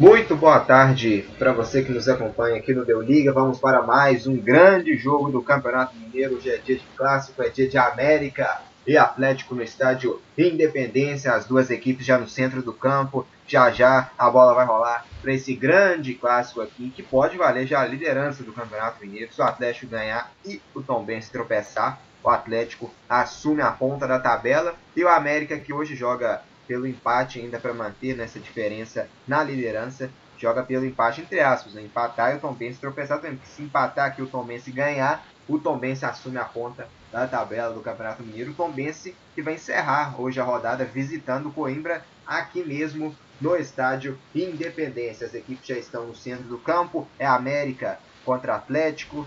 Muito boa tarde para você que nos acompanha aqui no Deu Liga. Vamos para mais um grande jogo do Campeonato Mineiro. Hoje é dia de clássico, é dia de América e Atlético no estádio Independência. As duas equipes já no centro do campo. Já já a bola vai rolar para esse grande clássico aqui, que pode valer já a liderança do Campeonato Mineiro. Se o Atlético ganhar e o Tom Ben se tropeçar, o Atlético assume a ponta da tabela. E o América, que hoje joga pelo empate ainda para manter nessa diferença na liderança. Joga pelo empate entre aspas, né? empatar e o Tom Benz tropeçar também. Porque se empatar aqui o Tom Benz ganhar, o Tom Benz assume a ponta da tabela do Campeonato Mineiro. O Tom Benz que vai encerrar hoje a rodada visitando Coimbra aqui mesmo no estádio Independência. As equipes já estão no centro do campo. É América contra Atlético.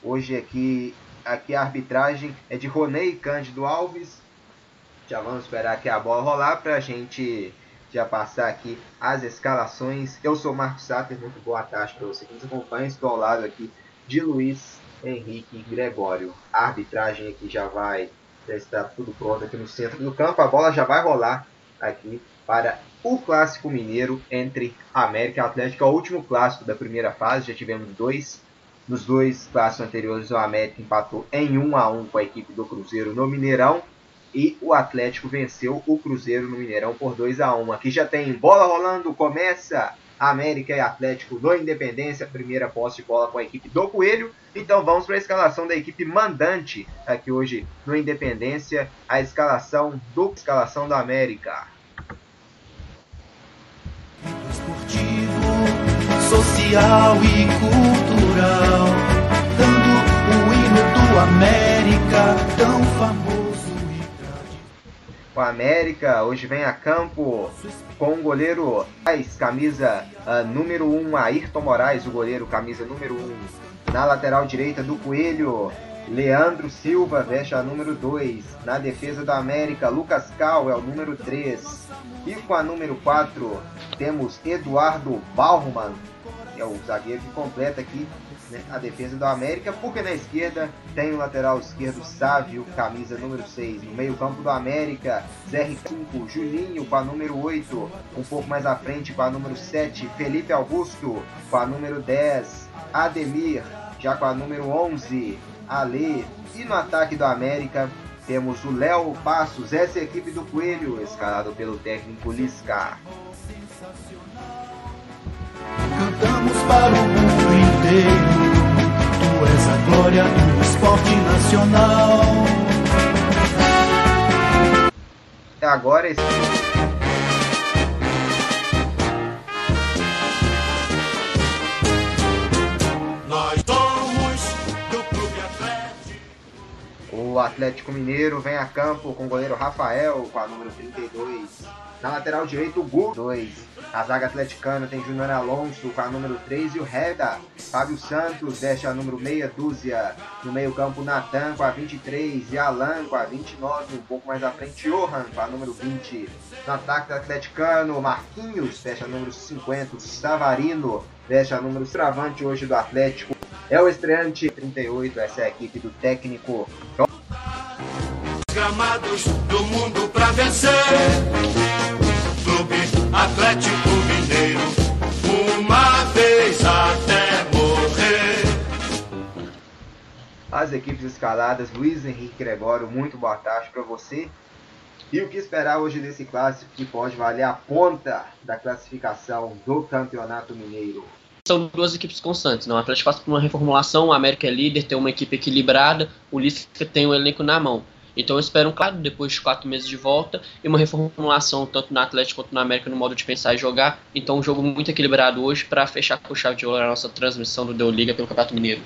Hoje aqui, aqui a arbitragem é de Ronei Cândido Alves já vamos esperar aqui a bola rolar para a gente já passar aqui as escalações. Eu sou o Marcos Sater, muito boa tarde para você que nos acompanha. Estou ao lado aqui de Luiz Henrique Gregório. A arbitragem aqui já vai, já está tudo pronto aqui no centro do campo. A bola já vai rolar aqui para o Clássico Mineiro entre América e Atlético. É o último clássico da primeira fase, já tivemos dois. Nos dois clássicos anteriores, o América empatou em 1 a 1 com a equipe do Cruzeiro no Mineirão e o Atlético venceu o Cruzeiro no Mineirão por 2 a 1 Aqui já tem bola rolando, começa América e Atlético no Independência, primeira posse de bola com a equipe do Coelho. Então vamos para a escalação da equipe mandante aqui hoje no Independência, a escalação do escalação da América. Esportivo, social e cultural, dando o hino do América tão famoso. O América hoje vem a campo com o goleiro Moraes, camisa uh, número 1, um, Ayrton Moraes, o goleiro, camisa número 1. Um. Na lateral direita do Coelho, Leandro Silva veste a número 2. Na defesa do América, Lucas Cal é o número 3. E com a número 4 temos Eduardo Baumann, é o zagueiro que completa aqui né, a defesa do América, porque na esquerda tem o lateral esquerdo Sávio, camisa número 6. No meio-campo do América, ZR5, Juninho com a número 8. Um pouco mais à frente com a número 7, Felipe Augusto com a número 10. Ademir já com a número 11. Ale. E no ataque do América temos o Léo Passos, essa é a equipe do Coelho, escalado pelo técnico Lisca. Cantamos para o mundo inteiro. Tu és a glória do esporte nacional. Agora esse. Nós somos do Clube Atlético. O Atlético Mineiro vem a campo com o goleiro Rafael, com a número 32. Na lateral direito, o Gu, 2. Na zaga atleticana tem Júnior Alonso com a número 3 e o Reda. Fábio Santos deixa a número meia dúzia. No meio campo, Natan com a 23 e Alan com a 29. Um pouco mais à frente, Johan com a número 20. No ataque atleticano, Marquinhos fecha a número 50. Savarino fecha a número travante hoje do Atlético. É o estreante 38, essa é a equipe do técnico gramados do mundo pra vencer. Atlético Mineiro, uma vez até morrer. As equipes escaladas, Luiz Henrique Gregório, muito boa tarde para você. E o que esperar hoje desse clássico que pode valer a ponta da classificação do Campeonato Mineiro? são duas equipes constantes. Não? O Atlético passa por uma reformulação, o América é líder, tem uma equipe equilibrada, o Lisca tem o um elenco na mão. Então eu espero, claro, depois de quatro meses de volta, e uma reformulação tanto no Atlético quanto na América no modo de pensar e jogar. Então um jogo muito equilibrado hoje para fechar com chave de ouro a nossa transmissão do Deu Liga pelo Campeonato Mineiro.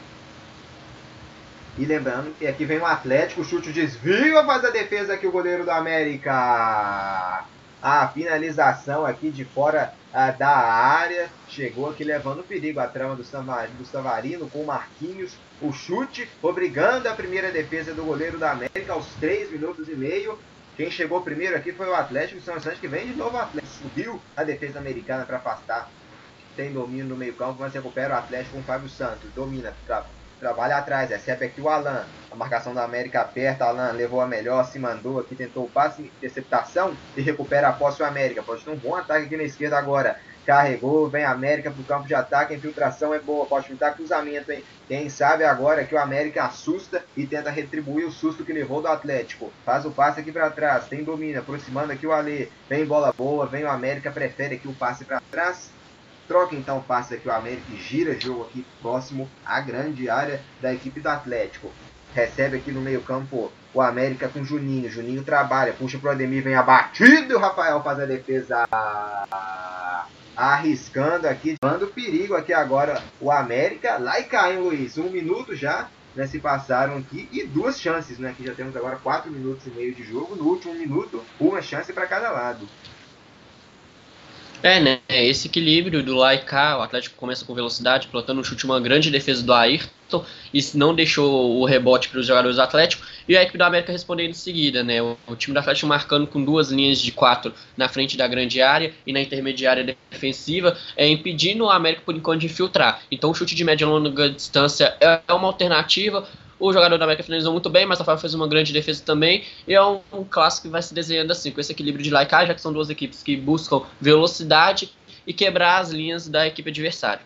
E lembrando que aqui vem o Atlético, chute desvio, faz a defesa aqui o goleiro do América. A finalização aqui de fora ah, da área. Chegou aqui levando perigo a trama do, do Savarino com o Marquinhos. O chute, obrigando a primeira defesa do goleiro da América aos 3 minutos e meio. Quem chegou primeiro aqui foi o Atlético São Santos, que vem de novo o Atlético. Subiu a defesa americana para afastar. Tem domínio no meio campo, mas recupera o Atlético com o Fábio Santos. Domina, trabalha atrás, recebe aqui o Alan. A marcação da América aperta, Alan levou a melhor, se mandou aqui, tentou o passe, interceptação e recupera a posse o América. Pode ter um bom ataque aqui na esquerda agora. Carregou, vem América pro campo de ataque, a infiltração é boa, pode pintar cruzamento, hein? Quem sabe agora que o América assusta e tenta retribuir o susto que levou do Atlético. Faz o passe aqui para trás, tem domínio, aproximando aqui o Ale. Vem bola boa, vem o América, prefere aqui o passe para trás. Troca então o passe aqui o América e gira jogo aqui próximo à grande área da equipe do Atlético. Recebe aqui no meio campo o América com Juninho. Juninho trabalha, puxa pro Ademir, vem abatido e o Rafael faz a defesa arriscando aqui, dando perigo aqui agora o América. Lá e cai, hein, Luiz? Um minuto já, né, se passaram aqui e duas chances, né? Que já temos agora quatro minutos e meio de jogo. No último minuto, uma chance para cada lado. É, né? Esse equilíbrio do lá o Atlético começa com velocidade, plantando um chute, uma grande defesa do Ayrton, e não deixou o rebote para os jogadores do Atlético, e a equipe do América respondendo em seguida, né? O, o, time do Atlético marcando com duas linhas de quatro na frente da grande área e na intermediária defensiva, é, impedindo o América, por enquanto, de infiltrar. Então, o chute de média e longa distância é, é uma alternativa. O jogador da América finalizou muito bem, mas o Rafael fez uma grande defesa também. E é um, clássico que vai se desenhando assim, com esse equilíbrio de cá, já que são duas equipes que buscam velocidade e quebrar as linhas da equipe adversária.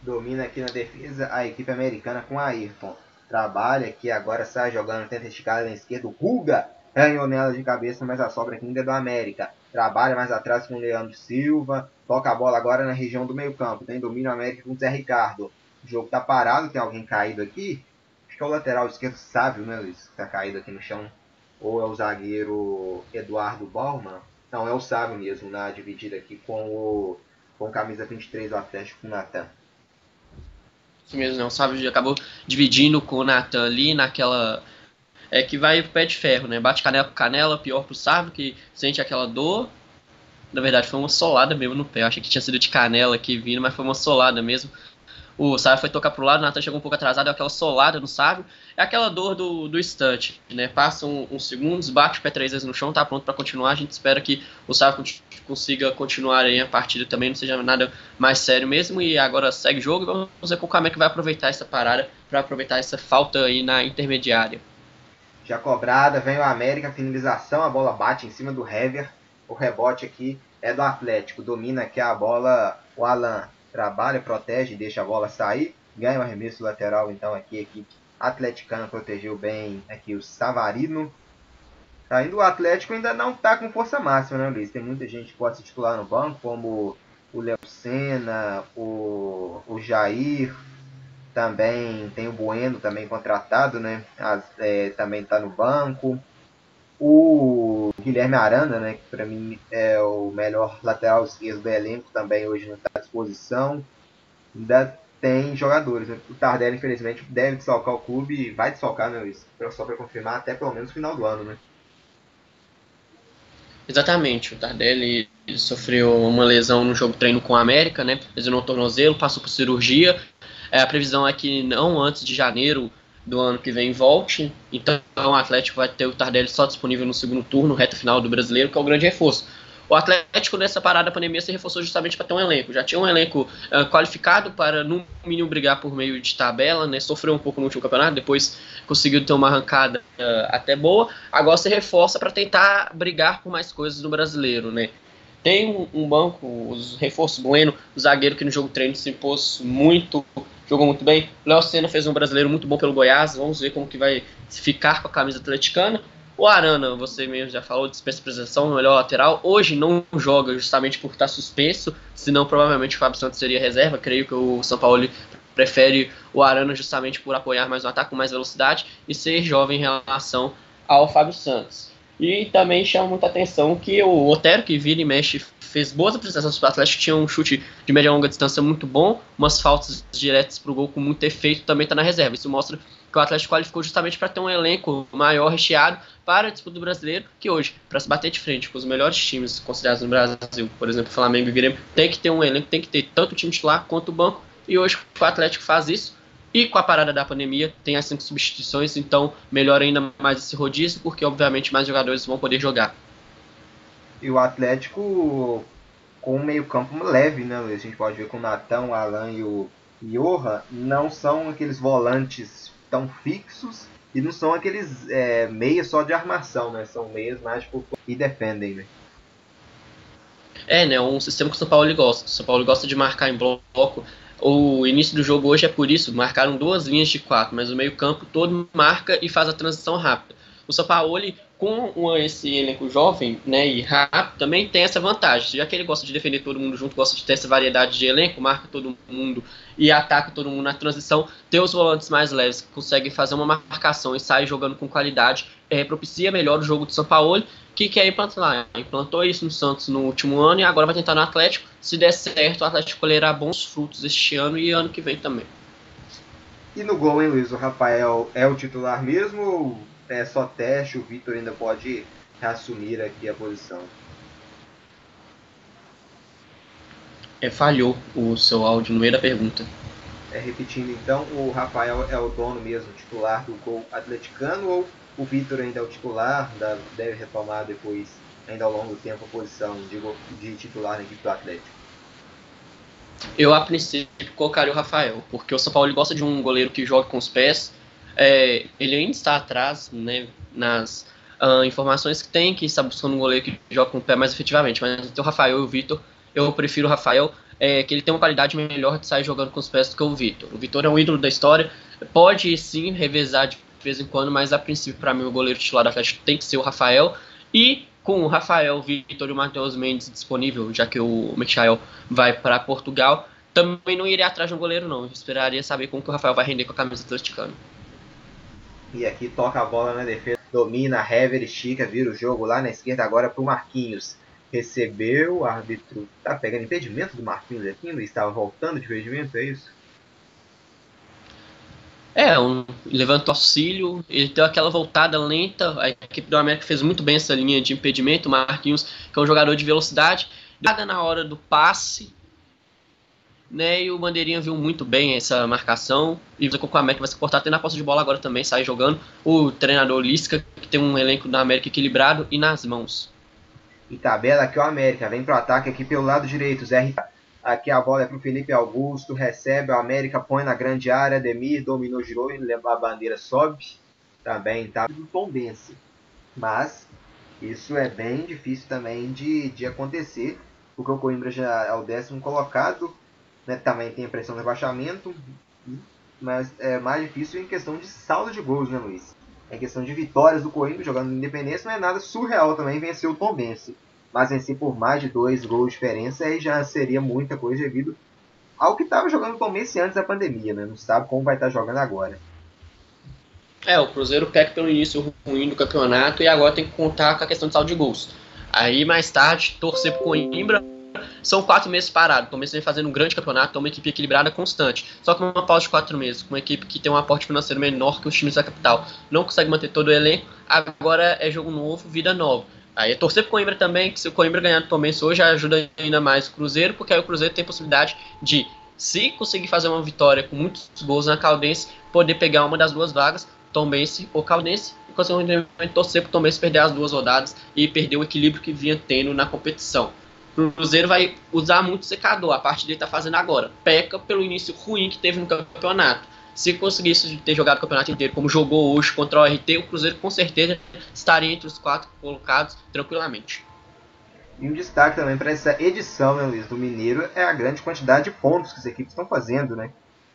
Domina aqui na defesa a equipe americana com Ayrton. Trabalha aqui, agora sai jogando, tenta esticar na esquerda. Ruga ganhou nela de cabeça, mas a sobra aqui ainda é do América. Trabalha mais atrás com o Leandro Silva. Toca a bola agora na região do meio campo. Tem domínio América com o Zé Ricardo. O jogo tá parado, tem alguém caído aqui. Acho que é o lateral esquerdo Sávio, né, Luiz? Que tá caído aqui no chão. Ou é o zagueiro Eduardo Bauman. Não, é o Sávio mesmo, na dividida aqui com o com camisa 23 do Atlético com o Natan. Isso mesmo, né? O Sávio acabou dividindo com o Natan ali naquela. É que vai pé de ferro, né? Bate canela com canela, pior pro Sávio, que sente aquela dor. Na verdade, foi uma solada mesmo no pé. Eu achei que tinha sido de canela aqui vindo, mas foi uma solada mesmo. O Sábio foi tocar pro lado, o Nathan chegou um pouco atrasado, deu aquela solada no Sábio. É aquela dor do, do instante, né? Passa um, uns segundos, bate o pé três vezes no chão, tá pronto para continuar. A gente espera que o Sábio consiga continuar aí a partida também, não seja nada mais sério mesmo. E agora segue o jogo e vamos ver como é que vai aproveitar essa parada, para aproveitar essa falta aí na intermediária. Já cobrada, vem o América, finalização, a bola bate em cima do Hever. O rebote aqui é do Atlético, domina aqui a bola o Alan trabalha, protege, deixa a bola sair, ganha o arremesso lateral, então aqui a equipe atleticana protegeu bem aqui o Savarino. Ainda o Atlético ainda não está com força máxima, né, Luiz? Tem muita gente que pode se titular no banco, como o Léo Senna, o, o Jair, também tem o Bueno também contratado, né? As, é, também está no banco. O Guilherme Aranda, né, que para mim é o melhor lateral esquerdo do elenco, também hoje não está à disposição. Ainda tem jogadores. Né? O Tardelli, infelizmente, deve desfalcar o clube e vai desfalcar, né, Luiz? Só para confirmar, até pelo menos o final do ano, né? Exatamente, o Tardelli sofreu uma lesão no jogo treino com a América, né? Lesionou o tornozelo, passou por cirurgia. É, a previsão é que não antes de janeiro do ano que vem volte. Então o Atlético vai ter o Tardelli só disponível no segundo turno, reta final do brasileiro, que é o grande reforço. O Atlético, nessa parada da pandemia, se reforçou justamente para ter um elenco. Já tinha um elenco uh, qualificado para, no mínimo, brigar por meio de tabela, né? Sofreu um pouco no último campeonato, depois conseguiu ter uma arrancada uh, até boa. Agora se reforça para tentar brigar por mais coisas no brasileiro, né? Tem um, um banco, os reforços Bueno, o zagueiro que no jogo treino se impôs muito jogou muito bem. Léo Senna fez um brasileiro muito bom pelo Goiás. Vamos ver como que vai ficar com a camisa atleticana. O Arana, você mesmo já falou, dispensa presença, melhor lateral. Hoje não joga justamente por estar suspenso, senão provavelmente o Fábio Santos seria reserva. Creio que o São Paulo prefere o Arana justamente por apoiar mais um ataque com mais velocidade e ser jovem em relação ao Fábio Santos. E também chama muita atenção que o Otero, que vira e mexe fez boas apresentações para o Atlético, tinha um chute de média e longa distância muito bom, umas faltas diretas para o gol com muito efeito, também está na reserva. Isso mostra que o Atlético qualificou justamente para ter um elenco maior, recheado, para a disputa do brasileiro, que hoje, para se bater de frente com os melhores times considerados no Brasil, por exemplo, Flamengo e Grêmio, tem que ter um elenco, tem que ter tanto o time titular quanto o banco, e hoje o Atlético faz isso, e com a parada da pandemia, tem as cinco substituições, então melhora ainda mais esse rodízio, porque obviamente mais jogadores vão poder jogar. E o Atlético com um meio campo leve, né, A gente pode ver com o Natan, o Alan e o Johan não são aqueles volantes tão fixos e não são aqueles é, meias só de armação, né? São meias mais por e defendem, né? É, né? Um sistema que o São Paulo gosta. O São Paulo gosta de marcar em bloco. O início do jogo hoje é por isso, marcaram duas linhas de quatro, mas o meio-campo todo marca e faz a transição rápida. O São Paulo com esse elenco jovem né, e rápido, também tem essa vantagem. Já que ele gosta de defender todo mundo junto, gosta de ter essa variedade de elenco, marca todo mundo e ataca todo mundo na transição, ter os volantes mais leves que conseguem fazer uma marcação e sair jogando com qualidade, é, propicia melhor o jogo do São Paulo, que quer implantar. Implantou isso no Santos no último ano e agora vai tentar no Atlético. Se der certo, o Atlético colherá bons frutos este ano e ano que vem também. E no gol, hein, Luiz? O Rafael é o titular mesmo é só teste, o Vitor ainda pode reassumir aqui a posição. É, falhou o seu áudio no meio da pergunta. É, repetindo então, o Rafael é o dono mesmo, titular do gol atleticano ou o Vitor ainda é o titular, deve retomar depois, ainda ao longo do tempo, a posição de, de titular na equipe do Atlético? Eu, a princípio, colocaria o Rafael, porque o São Paulo gosta de um goleiro que joga com os pés, é, ele ainda está atrás né, nas uh, informações que tem, que está buscando um goleiro que joga com o pé mais efetivamente. Mas o Rafael e o Vitor, eu prefiro o Rafael, é, que ele tem uma qualidade melhor de sair jogando com os pés do que o Vitor. O Vitor é um ídolo da história, pode sim revezar de vez em quando, mas a princípio, para mim, o goleiro titular do Atlético tem que ser o Rafael. E com o Rafael, o Vitor e o Matheus Mendes disponível, já que o Michael vai para Portugal, também não iria atrás de um goleiro, não. Eu esperaria saber como que o Rafael vai render com a camisa atleticana. E aqui toca a bola na defesa. Domina, Hever, estica, vira o jogo lá na esquerda agora para o Marquinhos. Recebeu, o árbitro tá pegando impedimento do Marquinhos aqui, ele estava voltando de impedimento, é isso? É, um, levantou auxílio, ele deu aquela voltada lenta, a equipe do América fez muito bem essa linha de impedimento, o Marquinhos, que é um jogador de velocidade, nada na hora do passe, né? E o Bandeirinha viu muito bem essa marcação. E o América vai se comportar até na posse de bola agora também, sai jogando. O treinador Lisca, que tem um elenco da América equilibrado e nas mãos. E tabela aqui o América, vem pro ataque aqui pelo lado direito, Zé Aqui a bola é pro Felipe Augusto, recebe o América, põe na grande área, Demir dominou, girou, a bandeira, sobe. Também tá do Tom Bense. Mas isso é bem difícil também de, de acontecer, porque o Coimbra já é o décimo colocado, né, também tem a pressão de rebaixamento, mas é mais difícil em questão de saldo de gols, né, Luiz? Em questão de vitórias do Corinthians jogando no Independência não é nada surreal também vencer o Tom Bense. Mas vencer por mais de dois gols de diferença aí já seria muita coisa devido ao que estava jogando o Tom Bense antes da pandemia, né? Não sabe como vai estar tá jogando agora. É, o Cruzeiro peca pelo início ruim do campeonato e agora tem que contar com a questão de saldo de gols. Aí mais tarde torcer pro Coimbra são quatro meses parados. Então, vem fazendo um grande campeonato, é uma equipe equilibrada constante. Só que uma pausa de quatro meses, com uma equipe que tem um aporte financeiro menor que os times da capital, não consegue manter todo o elenco. Agora é jogo novo, vida nova. Aí é torcer pro Coimbra também, que se o Coimbra ganhar do Tomense hoje, ajuda ainda mais o Cruzeiro, porque aí o Cruzeiro tem possibilidade de, se conseguir fazer uma vitória com muitos gols na Caldense, poder pegar uma das duas vagas, Tombense ou Caldense, e conseguir torcer pro Tombense perder as duas rodadas e perder o equilíbrio que vinha tendo na competição. O Cruzeiro vai usar muito secador, a parte dele tá fazendo agora. Peca pelo início ruim que teve no campeonato. Se conseguisse ter jogado o campeonato inteiro como jogou hoje contra o RT, o Cruzeiro com certeza estaria entre os quatro colocados tranquilamente. E um destaque também para essa edição, né, Luiz, do Mineiro é a grande quantidade de pontos que as equipes estão fazendo, né?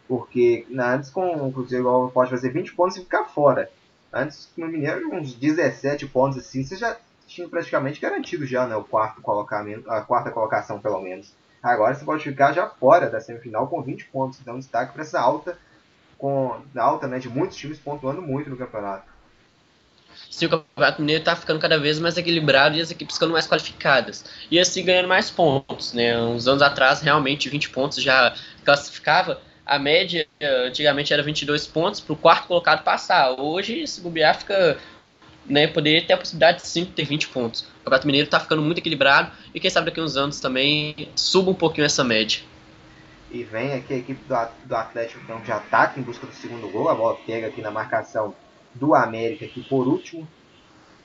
Porque antes com o Cruzeiro pode fazer 20 pontos e ficar fora. Antes no Mineiro, uns 17 pontos assim, você já tinha praticamente garantido já né, o quarto colocamento, a quarta colocação pelo menos. Agora você pode ficar já fora da semifinal com 20 pontos. Então destaque para essa alta, com alta né, de muitos times pontuando muito no campeonato. Sim, o Campeonato Mineiro está ficando cada vez mais equilibrado e as equipes ficando mais qualificadas. E assim ganhando mais pontos. Né? Uns anos atrás, realmente, 20 pontos já classificava. A média antigamente era 22 pontos para o quarto colocado passar. Hoje, se bobear, fica né, poder ter a possibilidade de sim ter 20 pontos. O Campeonato Mineiro está ficando muito equilibrado e quem sabe daqui a uns anos também suba um pouquinho essa média. E vem aqui a equipe do Atlético então, de ataque em busca do segundo gol. A bola pega aqui na marcação do América aqui por último.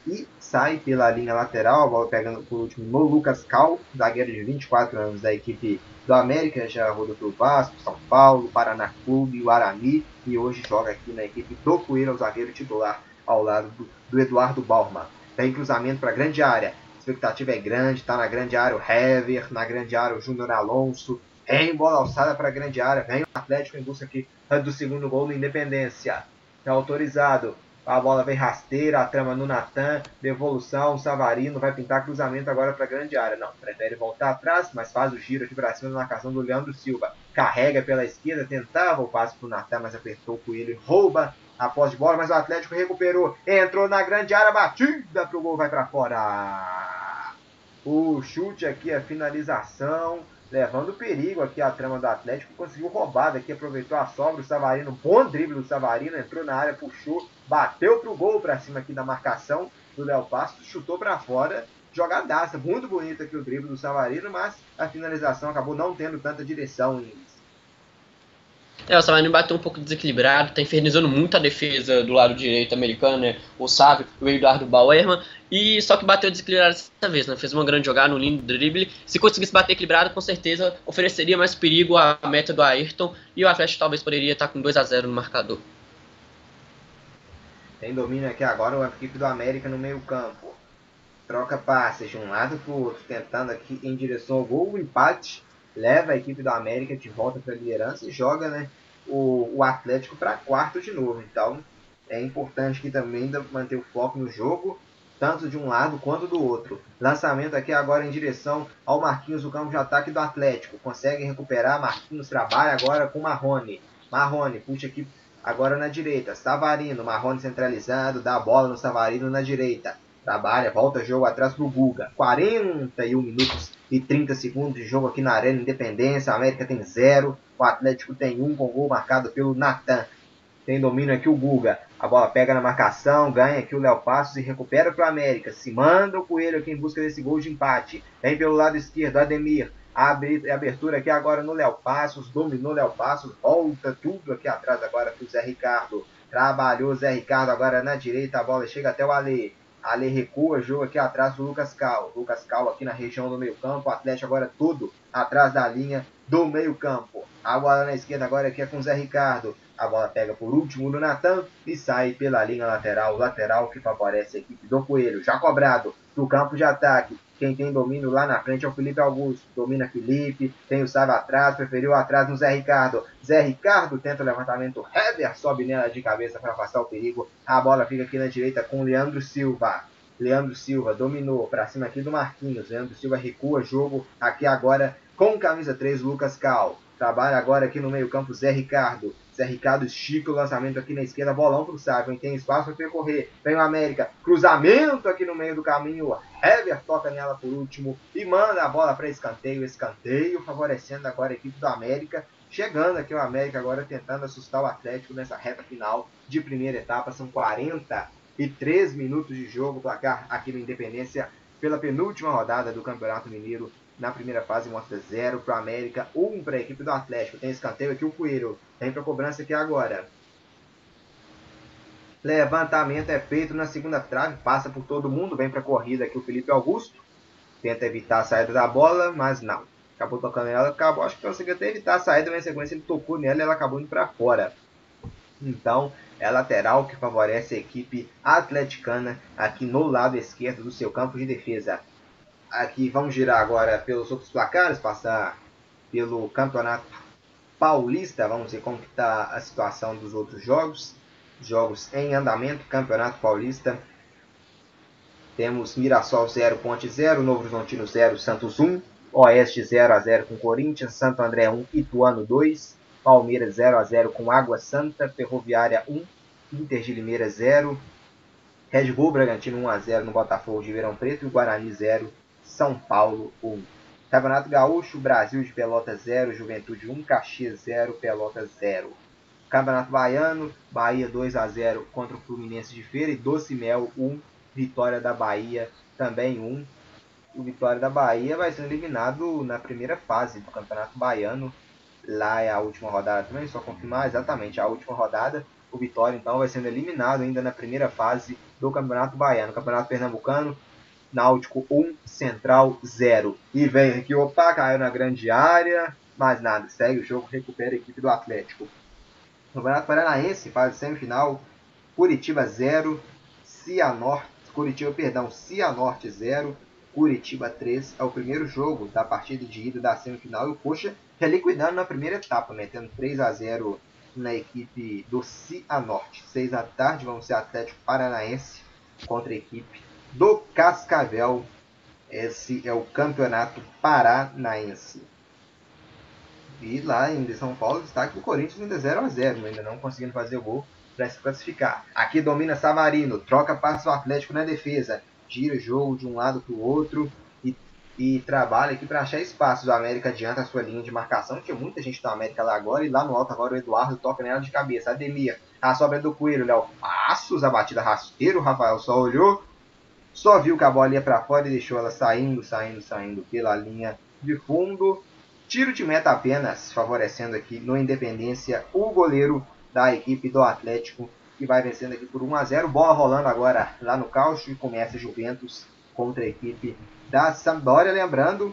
E sai pela linha lateral, a bola pegando por último no Lucas Cal, zagueiro de 24 anos da equipe do América, já rodou pelo Vasco, São Paulo, Paraná Clube, o Arami e hoje joga aqui na equipe do Coelho, o zagueiro titular ao lado do, do Eduardo Bauerman. Tem cruzamento para a grande área. expectativa é grande, tá na grande área o Hever, na grande área o Júnior Alonso. Vem bola alçada para a grande área, vem o Atlético em busca aqui do segundo gol do Independência. É autorizado. A bola vem rasteira, a trama no Natan, devolução, Savarino vai pintar cruzamento agora para a grande área. Não, prefere voltar atrás, mas faz o giro aqui para cima na marcação do Leandro Silva. Carrega pela esquerda, tentava o passe para o Natan, mas apertou o coelho, rouba a posse de bola, mas o Atlético recuperou, entrou na grande área, batida para o gol, vai para fora. O chute aqui, a finalização levando perigo aqui a trama do Atlético, conseguiu roubar daqui, aproveitou a sobra, o Savarino, bom drible do Savarino, entrou na área, puxou, bateu pro gol para cima aqui da marcação do Léo Passos, chutou para fora, jogadaça, muito bonita aqui o drible do Savarino, mas a finalização acabou não tendo tanta direção em é, o Savarino bateu um pouco desequilibrado, tá infernizando muito a defesa do lado direito americano, né? O Sávio, o Eduardo Bauerman, e só que bateu desequilibrado dessa vez, né? Fez uma grande jogada, um lindo drible. Se conseguisse bater equilibrado, com certeza ofereceria mais perigo à meta do Ayrton e o Atlético talvez poderia estar com 2 a 0 no marcador. Tem domínio aqui agora a equipe do América no meio campo. Troca passes de um lado para o outro, tentando aqui em direção ao gol. O empate leva a equipe do América de volta para a liderança e joga né, o, o Atlético para quarto de novo. Então é importante que também manter o foco no jogo, tanto de um lado quanto do outro. Lançamento aqui agora em direção ao Marquinhos, o campo de ataque do Atlético. Consegue recuperar, Marquinhos trabalha agora com Marrone. Marrone puxa aqui agora na direita. Savarino, Marrone centralizado, dá a bola no Savarino na direita. Trabalha, volta jogo atrás pro Guga. 41 minutos e 30 segundos de jogo aqui na Arena Independência. A América tem 0. O Atlético tem 1 um, com gol marcado pelo Natan. Tem domínio aqui o Guga. A bola pega na marcação, ganha aqui o Léo Passos e recupera para o América. Se manda o Coelho aqui em busca desse gol de empate. Vem pelo lado esquerdo, Ademir. Abre abertura aqui agora no Léo Passos. Dominou Léo Passos. Volta tudo aqui atrás agora para o Zé Ricardo. Trabalhou Zé Ricardo agora na direita. A bola chega até o Ale. Ale recua, jogo aqui atrás do Lucas Cal. Lucas Cal aqui na região do meio campo. O Atlético agora tudo atrás da linha do meio campo. A bola na esquerda agora aqui é com o Zé Ricardo. A bola pega por último no Natan e sai pela linha lateral. Lateral que favorece a equipe do Coelho. Já cobrado do campo de ataque. Quem tem domínio lá na frente é o Felipe Augusto. Domina Felipe. Tem o Sábio atrás. Preferiu atrás no Zé Ricardo. Zé Ricardo tenta o levantamento. Hever sobe nela de cabeça para afastar o perigo. A bola fica aqui na direita com Leandro Silva. Leandro Silva dominou para cima aqui do Marquinhos. Leandro Silva recua jogo aqui agora com camisa 3, Lucas Cal. Trabalha agora aqui no meio-campo Zé Ricardo. Zé Ricardo estica o lançamento aqui na esquerda, bolão para o Sávio, tem espaço para percorrer. Vem o América, cruzamento aqui no meio do caminho. Hever toca nela por último e manda a bola para escanteio. Escanteio favorecendo agora a equipe do América. Chegando aqui o América agora tentando assustar o Atlético nessa reta final de primeira etapa. São 43 minutos de jogo, placar aqui no Independência pela penúltima rodada do Campeonato Mineiro na primeira fase mostra 0 para o América, 1 um para a equipe do Atlético. Tem escanteio aqui o Coelho. Tem para cobrança aqui agora. Levantamento é feito na segunda trave, passa por todo mundo, vem para a corrida aqui o Felipe Augusto. Tenta evitar a saída da bola, mas não. Acabou tocando nela, acabou, acho que conseguiu até evitar a saída, mas em sequência ele tocou nela e ela acabou indo para fora. Então, é lateral que favorece a equipe atleticana aqui no lado esquerdo do seu campo de defesa. Aqui vamos girar agora pelos outros placares, passar pelo Campeonato Paulista. Vamos ver como está a situação dos outros jogos. Jogos em andamento, Campeonato Paulista. Temos Mirassol 0, Ponte 0, Novo Horizontino 0, Santos 1, Oeste 0 a 0 com Corinthians, Santo André 1, Ituano 2, Palmeiras 0 a 0 com Água Santa, Ferroviária 1, Inter de Limeira 0, Red Bull Bragantino 1 a 0 no Botafogo de Ribeirão Preto e Guarani 0, são Paulo 1. Campeonato Gaúcho, Brasil de Pelotas 0, Juventude 1, Caxias 0, Pelotas 0. Campeonato Baiano, Bahia 2 a 0 contra o Fluminense de Feira e Doce Mel 1, Vitória da Bahia também 1. O Vitória da Bahia vai sendo eliminado na primeira fase do Campeonato Baiano. Lá é a última rodada também, só confirmar exatamente a última rodada. O Vitória então vai sendo eliminado ainda na primeira fase do Campeonato Baiano. Campeonato Pernambucano, Náutico 1, Central 0. E vem aqui, opa, caiu na grande área, mas nada, segue o jogo, recupera a equipe do Atlético. Campeonato Paranaense, fase semifinal, Curitiba 0, Cianorte, Curitiba, perdão, Cianorte 0, Curitiba 3. É o primeiro jogo da partida de ida da semifinal e o Coxa reliquidando na primeira etapa, metendo 3 a 0 na equipe do Cianorte. 6 da tarde vamos ser Atlético Paranaense contra a equipe do Cascavel. Esse é o campeonato paranaense. E lá em São Paulo, destaque do Corinthians ainda 0 a 0 ainda não conseguindo fazer o gol para se classificar. Aqui domina Savarino, troca passo o Atlético na defesa, tira o jogo de um lado para o outro e, e trabalha aqui para achar espaços. O América adianta a sua linha de marcação, que muita gente do América lá agora, e lá no alto agora o Eduardo toca nela de cabeça. Ademir, a sobra do Coelho, Léo Passos, a batida rasteiro, o Rafael só olhou, só viu que a bola ia para fora e deixou ela saindo, saindo, saindo pela linha de fundo. Tiro de meta apenas, favorecendo aqui no Independência o goleiro da equipe do Atlético, que vai vencendo aqui por 1 a 0 Bola rolando agora lá no Caucho e começa Juventus contra a equipe da Sampdoria. Lembrando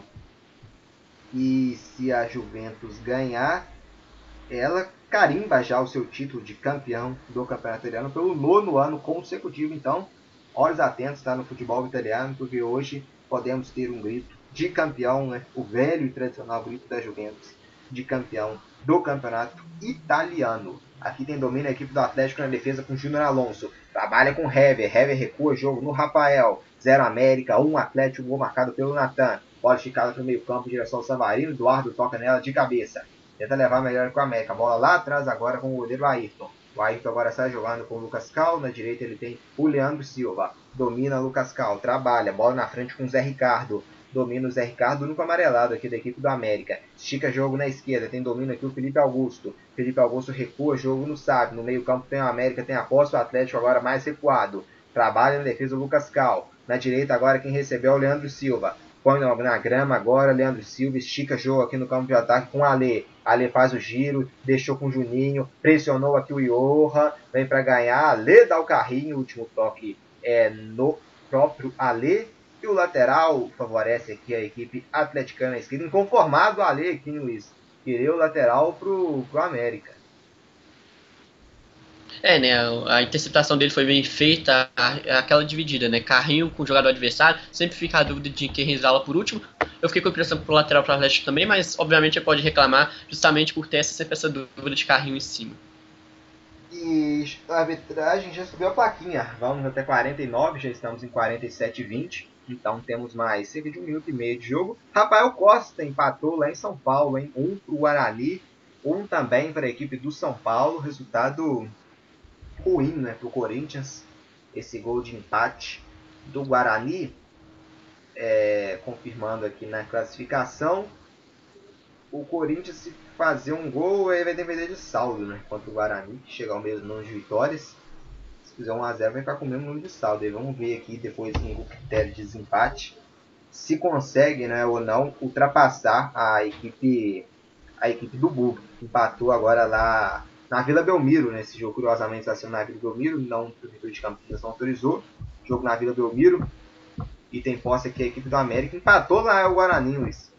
que se a Juventus ganhar, ela carimba já o seu título de campeão do Campeonato Italiano pelo nono ano consecutivo. Então, olhos atentos tá, no futebol italiano, porque hoje podemos ter um grito de campeão, né? o velho e tradicional grito da Juventus de campeão do campeonato italiano. Aqui tem domínio a equipe do Atlético na defesa com Júnior Alonso. Trabalha com Hever. Hever recua jogo no Rafael. 0 América, 1 um Atlético, gol marcado pelo Natan. Bola esticada para o meio campo, direção ao Savarino. Eduardo toca nela de cabeça. Tenta levar melhor com a América. Bola lá atrás agora com o goleiro Ayrton. O Ayrton agora sai jogando com o Lucas Cal. Na direita ele tem o Leandro Silva. Domina o Lucas Cal. Trabalha. Bola na frente com o Zé Ricardo domina o Zé Ricardo, único amarelado aqui da equipe do América. Estica jogo na esquerda, tem domínio aqui o Felipe Augusto. Felipe Augusto recua jogo no Sábio. No meio campo tem o América, tem a posse, o Atlético agora mais recuado. Trabalha na defesa o Lucas Cal. Na direita agora quem recebeu é o Leandro Silva. Põe na grama agora, Leandro Silva estica jogo aqui no campo de ataque com o Ale. Ale faz o giro, deixou com o Juninho, pressionou aqui o Iorra, vem para ganhar. Ale dá o carrinho, último toque é no próprio Ale e o lateral favorece aqui a equipe atleticana esquerda, inconformado ali aqui, Luiz. Querer o lateral pro, pro América. É, né? A interceptação dele foi bem feita, aquela dividida, né? Carrinho com o jogador adversário, sempre fica a dúvida de quem resala por último. Eu fiquei com a impressão pro lateral pro Atlético também, mas obviamente pode reclamar justamente por ter sempre essa dúvida de carrinho em cima. E a arbitragem já subiu a plaquinha. Vamos até 49, já estamos em 47,20. Então temos mais cerca de um minuto e meio de jogo. Rafael Costa empatou lá em São Paulo, hein? Um para o Guarani, um também para a equipe do São Paulo. Resultado ruim né, para o Corinthians. Esse gol de empate do Guarani. É, confirmando aqui na classificação. O Corinthians, se fazer um gol, aí vai depender de saldo né, contra o Guarani, que chega ao mesmo número de vitórias fizer 1x0 vai ficar com o mesmo número de saldo. E vamos ver aqui depois no critério de desempate se consegue né, ou não ultrapassar a equipe a equipe do Burgo. Empatou agora lá na Vila Belmiro, né, jogo curiosamente está sendo na Vila Belmiro, não o prefeitura de Campinas não autorizou. Jogo na Vila Belmiro. E tem posse aqui a equipe do América. Empatou lá o Guarani, Luiz.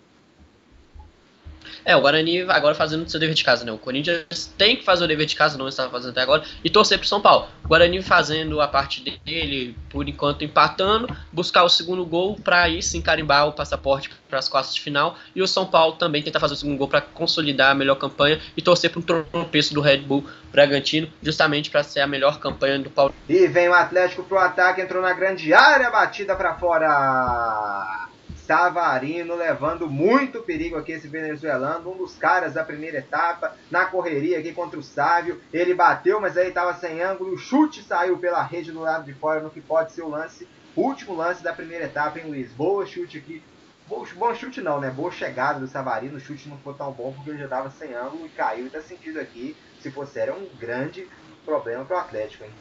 É, o Guarani agora fazendo o seu dever de casa, né? O Corinthians tem que fazer o dever de casa, não estava fazendo até agora, e torcer pro São Paulo. O Guarani fazendo a parte dele, por enquanto empatando, buscar o segundo gol para aí sim carimbar o passaporte para as quartas de final. E o São Paulo também tentar fazer o segundo gol para consolidar a melhor campanha e torcer para um tropeço do Red Bull Bragantino, justamente para ser a melhor campanha do Paulo. E vem o Atlético pro ataque, entrou na grande área, batida para fora. Savarino levando muito perigo aqui esse venezuelano, um dos caras da primeira etapa, na correria aqui contra o Sávio. Ele bateu, mas aí estava sem ângulo. O chute saiu pela rede do lado de fora, no que pode ser o lance, último lance da primeira etapa, hein, Luiz? Boa chute aqui. Bom, chute não, né? Boa chegada do Savarino. O chute não foi tão bom porque ele já estava sem ângulo e caiu. E tá sentido aqui, se fosse, era um grande problema para o Atlético, hein?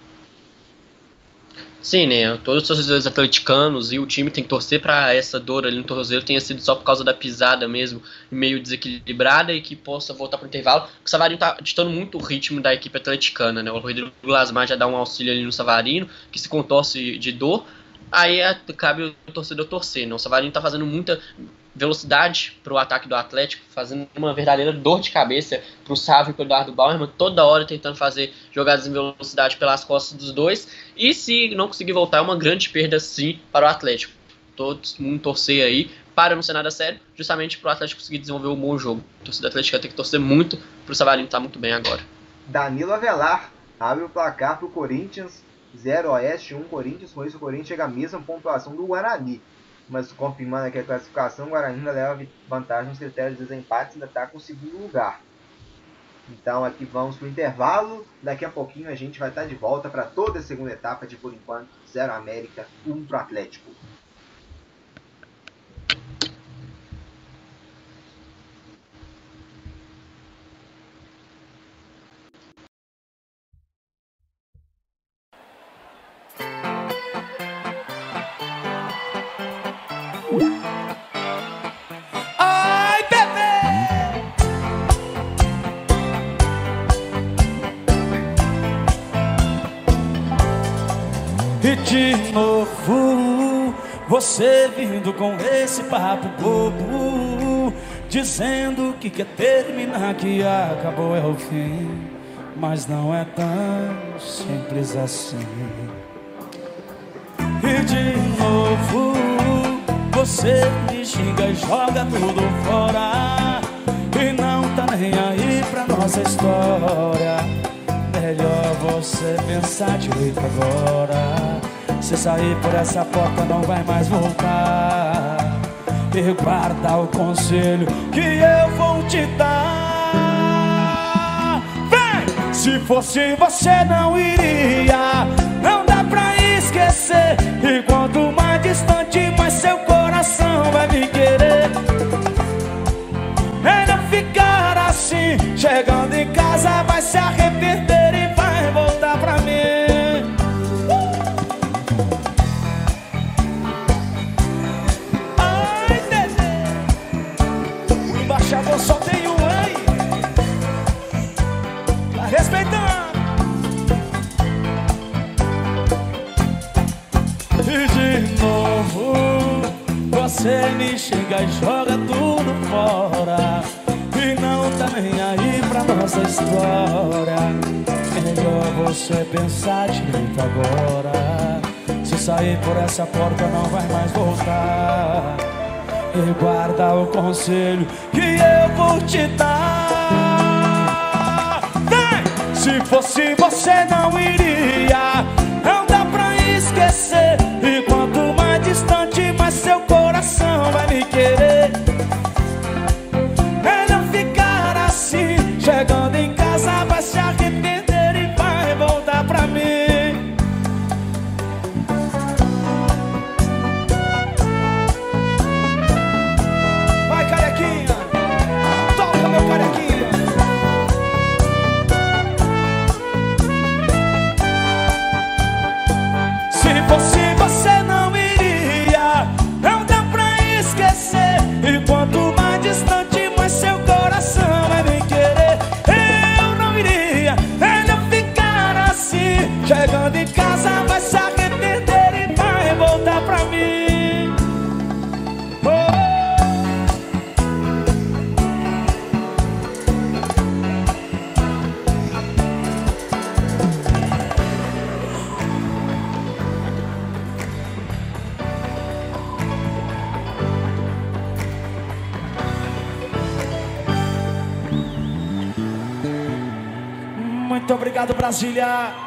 Sim, né? Todos os torcedores atleticanos e o time tem que torcer para essa dor ali no tornozelo tenha sido só por causa da pisada mesmo, meio desequilibrada e que possa voltar para o intervalo. O Savarino tá ditando muito o ritmo da equipe atleticana, né? O Rodrigo Lasmar já dá um auxílio ali no Savarino, que se contorce de dor. Aí é, cabe o torcedor torcer, né? O Savarino tá fazendo muita velocidade para o ataque do Atlético, fazendo uma verdadeira dor de cabeça para o Sávio e para o Eduardo Bauerman, toda hora tentando fazer jogadas em velocidade pelas costas dos dois. E se não conseguir voltar, é uma grande perda sim para o Atlético. todo mundo torcer aí, para não ser nada sério, justamente para o Atlético conseguir desenvolver um bom jogo. A torcida Atlética tem que torcer muito para o Savarino estar tá muito bem agora. Danilo Avelar abre o placar para o Corinthians, 0 Oeste, 1 Corinthians, com isso o Corinthians chega à mesma pontuação do Guarani. Mas confirmando aqui a classificação, o Guarani leva vantagem nos critérios de desempate, ainda está com o segundo lugar. Então aqui vamos para o intervalo. Daqui a pouquinho a gente vai estar de volta para toda a segunda etapa de por enquanto 0 América, 1 para Atlético. Você vindo com esse papo bobo Dizendo que quer terminar, que acabou é o fim. Mas não é tão simples assim. E de novo Você me xinga e joga tudo fora. E não tá nem aí pra nossa história. Melhor você pensar direito agora se sair por essa porta não vai mais voltar. E guarda o conselho que eu vou te dar. Vem! Se fosse você não iria. Não dá pra esquecer. E quanto mais distante mais seu coração vai me querer. Melhor ficar assim. Chegando em casa vai se arrepender você me chega e joga tudo fora. E não tá nem aí pra nossa história. Melhor você pensar direito agora. Se sair por essa porta não vai mais voltar e guarda o conselho que eu vou te dar. Se fosse você não iria, não dá pra esquecer. Brasília.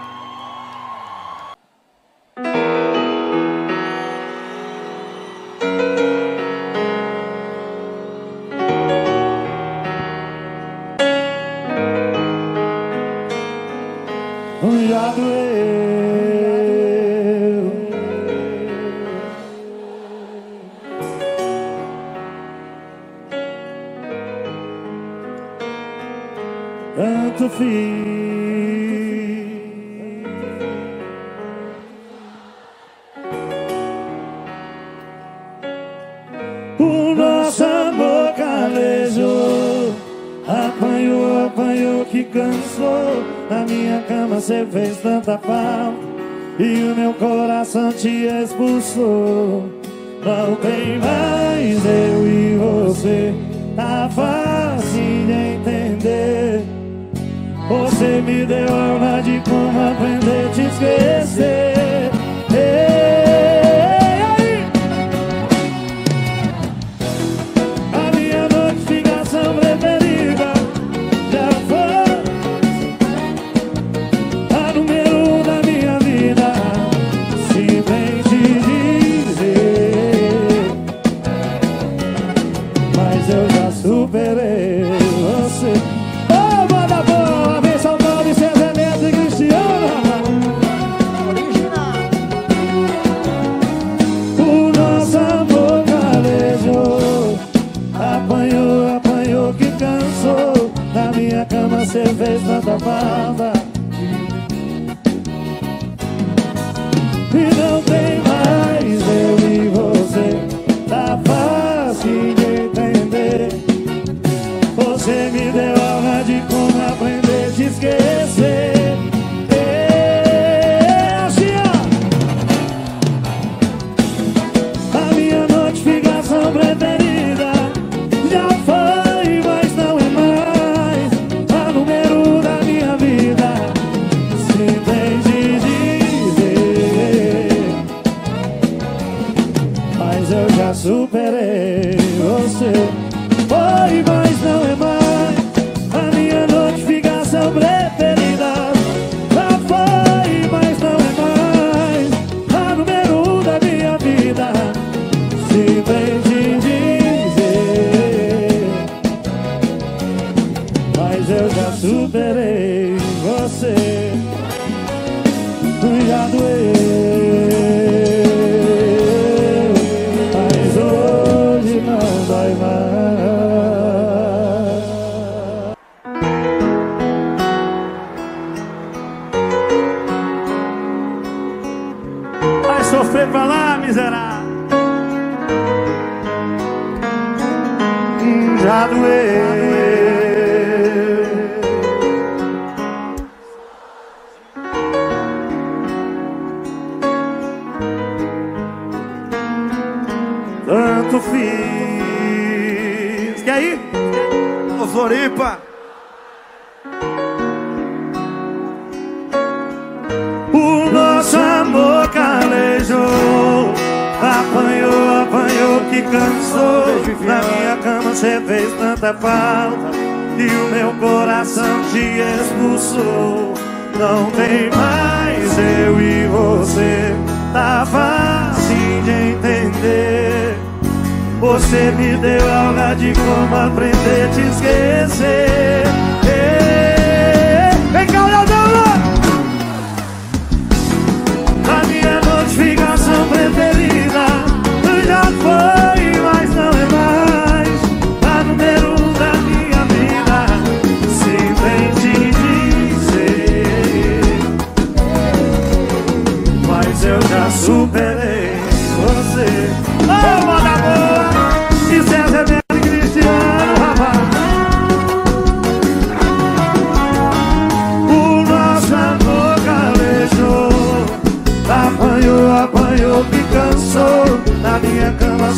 Você me deu aula de como aprender a te esquecer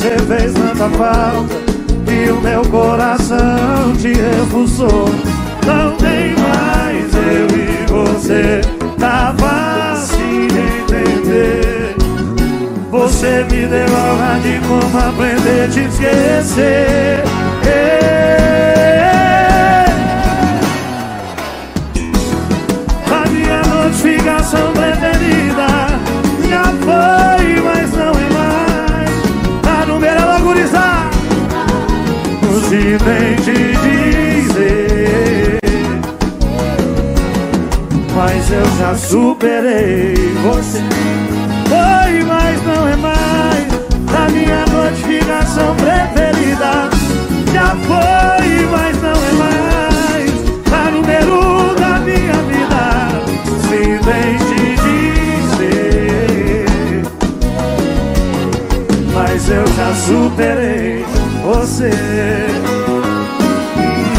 minha cama cê fez tanta falta E o meu coração te refusou. Não tem mais eu e você Tá fácil de entender. Você me deu aula de como aprender a te esquecer. A Se vem te dizer, mas eu já superei você. Foi, mas não é mais. A minha notificação preferida já foi, mas não é mais. Tá número um da minha vida. Se vem te dizer, mas eu já superei você.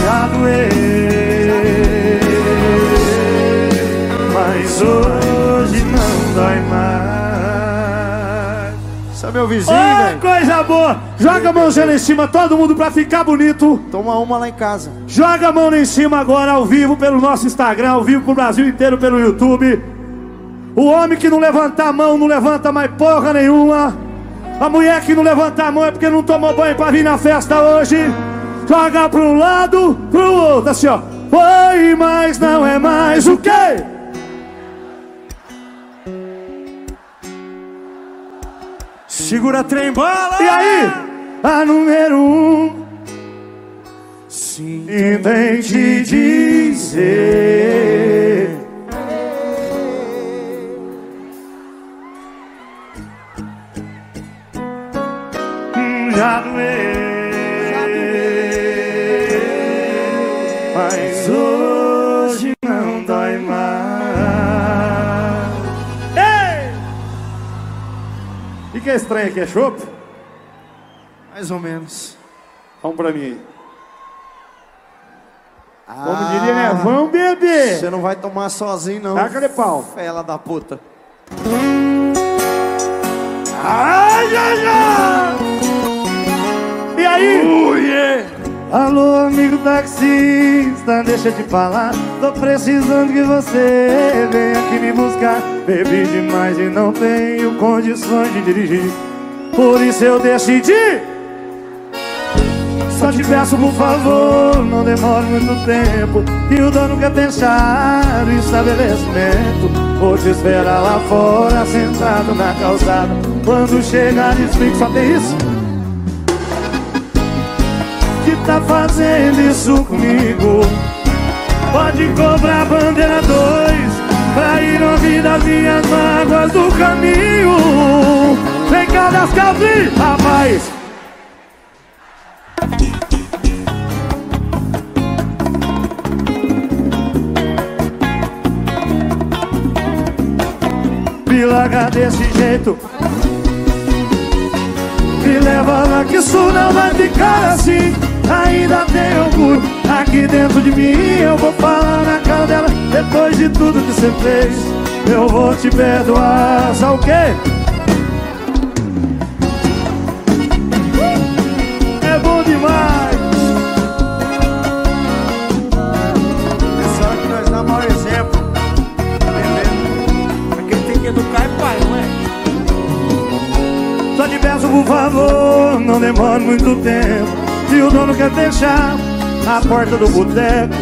Já doeu, mas hoje não dói mais. Isso é meu vizinho, velho. coisa boa! Joga a mãozinha lá em cima, todo mundo pra ficar bonito. Toma uma lá em casa. Joga a mão lá em cima agora, ao vivo, pelo nosso Instagram, ao vivo pro Brasil inteiro, pelo YouTube. O homem que não levantar a mão não levanta mais porra nenhuma. A mulher que não levanta a mão é porque não tomou banho pra vir na festa hoje. Joga pra um lado, pro outro, assim ó. Foi, mas não é mais o quê? Segura trem bala! E aí? A número um. Sim, tem te dizer. Já doeu. Mas hoje não dói mais. Ei! E que é estranho aqui? É chope? Mais ou menos. Vamos pra mim. Como diria, né? Vamos beber! Você não vai tomar sozinho, não. Taca de pau. Fela da puta. Ai, ai, ai! Aí? Alô, amigo taxista, deixa te falar. Tô precisando que você venha aqui me buscar. Bebi demais e não tenho condições de dirigir. Por isso eu decidi Só te peço por favor Não demore muito tempo E o dono quer pensar no estabelecimento Vou te esperar lá fora Sentado na calçada Quando chegar explico só tem isso tá fazendo isso comigo? Pode cobrar bandeira dois Pra ir ouvir das minhas mágoas do caminho. Vem cá das calças, rapaz. Me larga desse jeito. Me leva lá que isso não vai ficar assim Ainda tem orgulho aqui dentro de mim Eu vou falar na cara dela Depois de tudo que você fez Eu vou te perdoar Sabe o quê? É bom demais Pessoal que nós dá maior exemplo. Entendeu? Aquele tem que educar é pai, não é? Só te peço por favor, não demore muito tempo Se o dono quer fechar a porta do boteco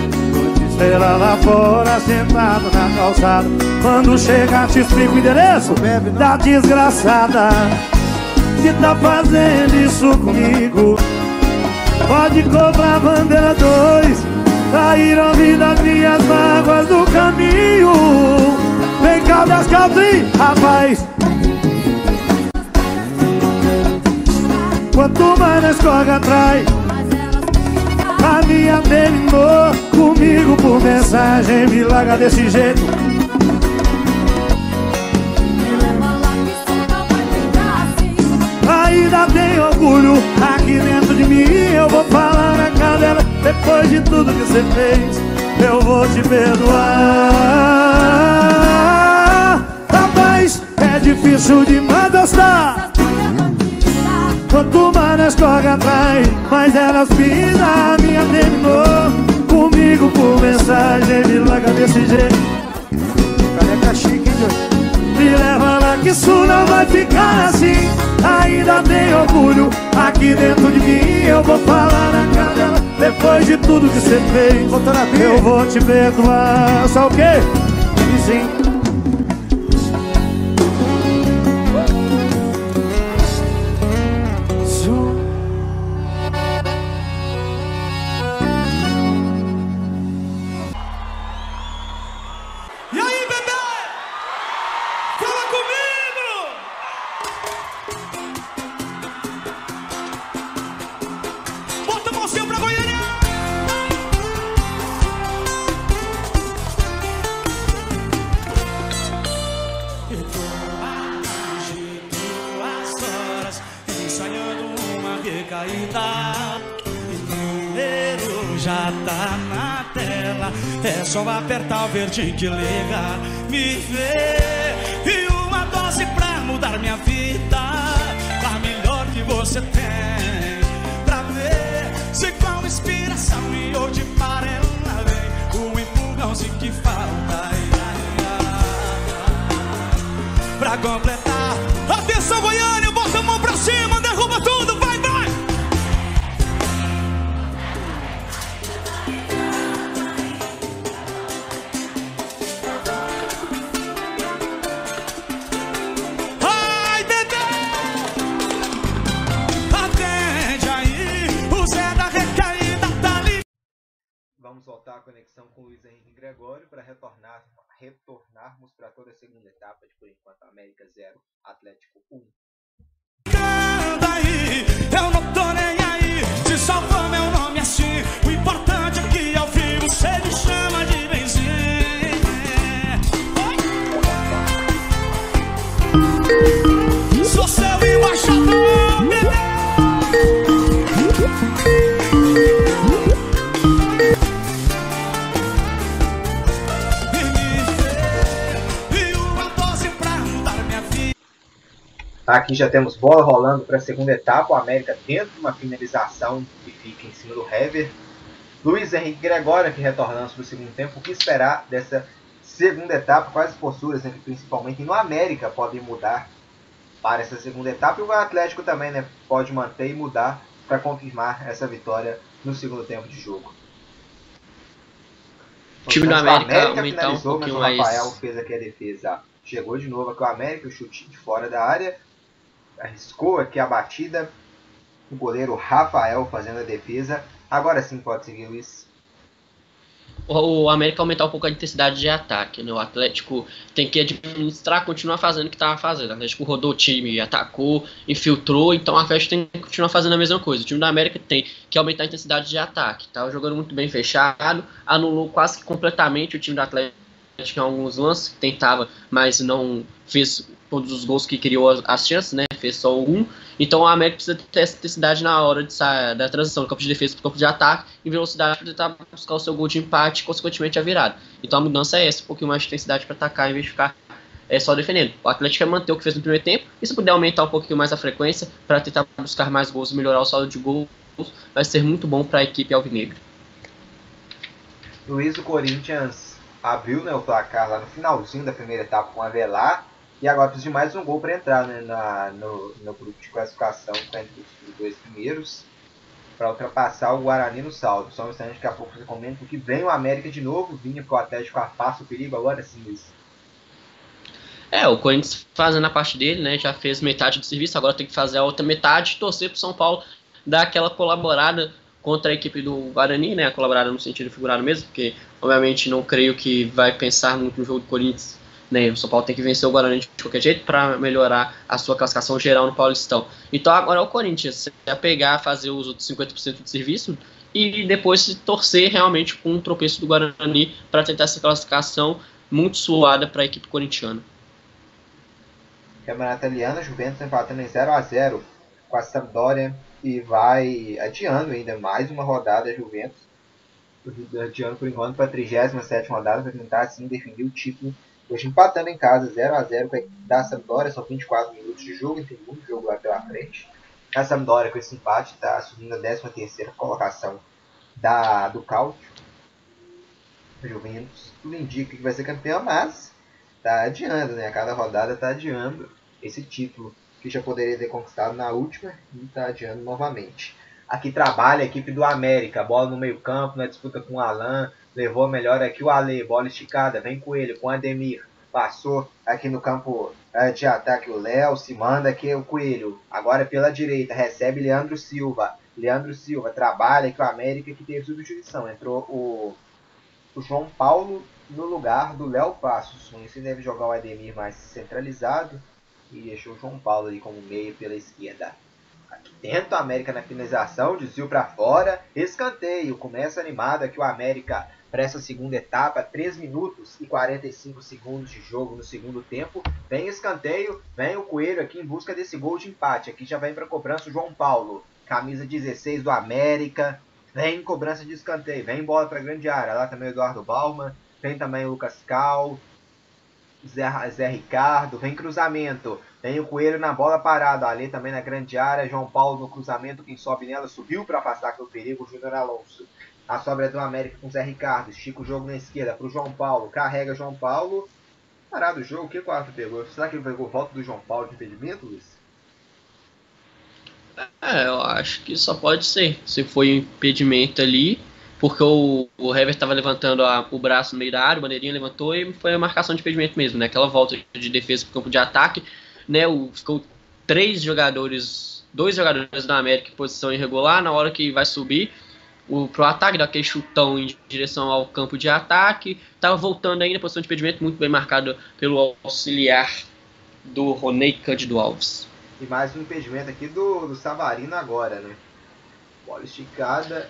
te esperar lá fora, sentado na calçada. Quando chegar te explico o endereço da desgraçada Que tá fazendo isso comigo. Pode cobrar bandeira dois ouvir das minhas mágoas do caminho. Vem cá das calças, rapaz. Quanto mais nós corre atrás A minha terminou comigo por mensagem Me larga desse jeito. Ainda tem orgulho aqui dentro de mim. Eu vou falar na cara dela Depois de tudo que você fez Eu vou te perdoar. Rapaz, é difícil demais gostar Quanto mais nós corre atrás, mais elas pisam A minha terminou comigo por mensagem Me larga desse jeito Careca chique, hein? Me leva lá que isso não vai ficar assim Ainda tem orgulho aqui dentro de mim Eu vou falar na cara dela Depois de tudo que você fez. Eu vou te perdoar Sabe o quê? Vizinho. Que liga. Me vê Aqui já temos bola rolando para a segunda etapa. O América tenta uma finalização que fica em cima do Hever. Luiz Henrique Gregório aqui retornando para o segundo tempo. O que esperar dessa segunda etapa? Quais as posturas, né, que principalmente no América podem mudar para essa segunda etapa. E o Atlético também né, pode manter e mudar para confirmar essa vitória no segundo tempo de jogo. O time do América, América um finalizou, pouquinho mas o Rafael mais. fez aqui a defesa. Chegou de novo aqui o América, o chute de fora da área. Arriscou aqui a batida. O goleiro Rafael fazendo a defesa. Agora sim pode seguir, Luiz. O América aumentar um pouco a intensidade de ataque, né? O Atlético tem que administrar, continuar fazendo o que estava fazendo. O Atlético rodou o time, atacou, infiltrou, então o Atlético tem que continuar fazendo a mesma coisa. O time da América tem que aumentar a intensidade de ataque. Tava jogando muito bem fechado, anulou quase completamente o time do Atlético em alguns lances, tentava, mas não fez todos os gols que criou as chances, né? Fez só um. Então a América precisa ter essa intensidade na hora de sair da transição do campo de defesa para o campo de ataque, em velocidade para tentar buscar o seu gol de empate e, consequentemente, a virada. Então a mudança é essa, um pouquinho mais de intensidade para atacar em vez de ficar é, só defendendo. O Atlético quer manter o que fez no primeiro tempo, e se puder aumentar um pouquinho mais a frequência para tentar buscar mais gols e melhorar o saldo de gols, vai ser muito bom para a equipe alvinegra. Luiz, o Corinthians abriu né, o placar lá no finalzinho da primeira etapa com o Avelar. E agora precisa de mais um gol para entrar né, na, no, no grupo de classificação tá entre os dois primeiros. Para ultrapassar o Guarani no saldo. Só um instante, daqui a pouco você comenta que vem o América de novo. Vinha porque o Atlético afasta o perigo. Agora sim. É, o Corinthians fazendo a parte dele, né? Já fez metade do serviço, agora tem que fazer a outra metade, torcer pro São Paulo dar aquela colaborada contra a equipe do Guarani, né? A colaborada no sentido figurado mesmo, porque obviamente não creio que vai pensar muito no jogo do Corinthians. Né? O São Paulo tem que vencer o Guarani de qualquer jeito para melhorar a sua classificação geral no Paulistão. Então agora é o Corinthians, se pegar, fazer os outros 50% de serviço e depois se torcer realmente com um tropeço do Guarani para tentar essa classificação muito suada para a equipe corintiana. Campeonato italiano, Juventus empatando em 0 a 0 com a Sampdoria e vai adiando ainda mais uma rodada Juventus. Adiando por enquanto para a 37 rodada para tentar assim definir o título. Hoje empatando em casa 0 a 0 da Sampdoria, são 24 minutos de jogo, tem muito jogo lá pela frente. A Sampdoria com esse empate está assumindo a 13 terceira colocação da, do Cáutio. Juventus, tudo indica que vai ser campeão, mas está adiando, né? A cada rodada está adiando esse título que já poderia ter conquistado na última e está adiando novamente. Aqui trabalha a equipe do América, bola no meio campo, na disputa com o Alan, levou melhor aqui o Ale, bola esticada, vem com ele, com o Ademir, passou aqui no campo eh, de ataque o Léo, se manda aqui o Coelho, agora pela direita, recebe Leandro Silva, Leandro Silva trabalha aqui o América que teve substituição, entrou o, o João Paulo no lugar do Léo Passos, esse deve jogar o Ademir mais centralizado, e deixou o João Paulo ali como meio pela esquerda. Aqui dentro, a América na finalização, desvio para fora, escanteio. Começa animado aqui o América para essa segunda etapa, 3 minutos e 45 segundos de jogo no segundo tempo. Vem escanteio, vem o Coelho aqui em busca desse gol de empate. Aqui já vem para cobrança o João Paulo, camisa 16 do América. Vem cobrança de escanteio, vem bola para grande área. Lá também o Eduardo Balma, vem também o Lucas Cal, Zé, Zé Ricardo, vem cruzamento, vem o Coelho na bola parada, ali também na grande área, João Paulo no cruzamento, quem sobe nela subiu para afastar com o perigo, Júnior Alonso. A sobra é do América com Zé Ricardo, estica o jogo na esquerda para o João Paulo, carrega João Paulo, parado o jogo, o que o árbitro pegou? Será que ele pegou volta do João Paulo de impedimento, Luiz? É, eu acho que só pode ser. Se foi impedimento ali, porque o, o Hever estava levantando a, o braço no meio da área, o bandeirinha levantou e foi a marcação de impedimento mesmo, né? Aquela volta de defesa para o campo de ataque, né? O, ficou três jogadores, dois jogadores da América em posição irregular, na hora que vai subir o, pro ataque, daquele chutão em direção ao campo de ataque, estava voltando ainda, posição de impedimento muito bem marcado pelo auxiliar do Ronei Cândido Alves. E mais um impedimento aqui do, do Savarino agora, né? Bola esticada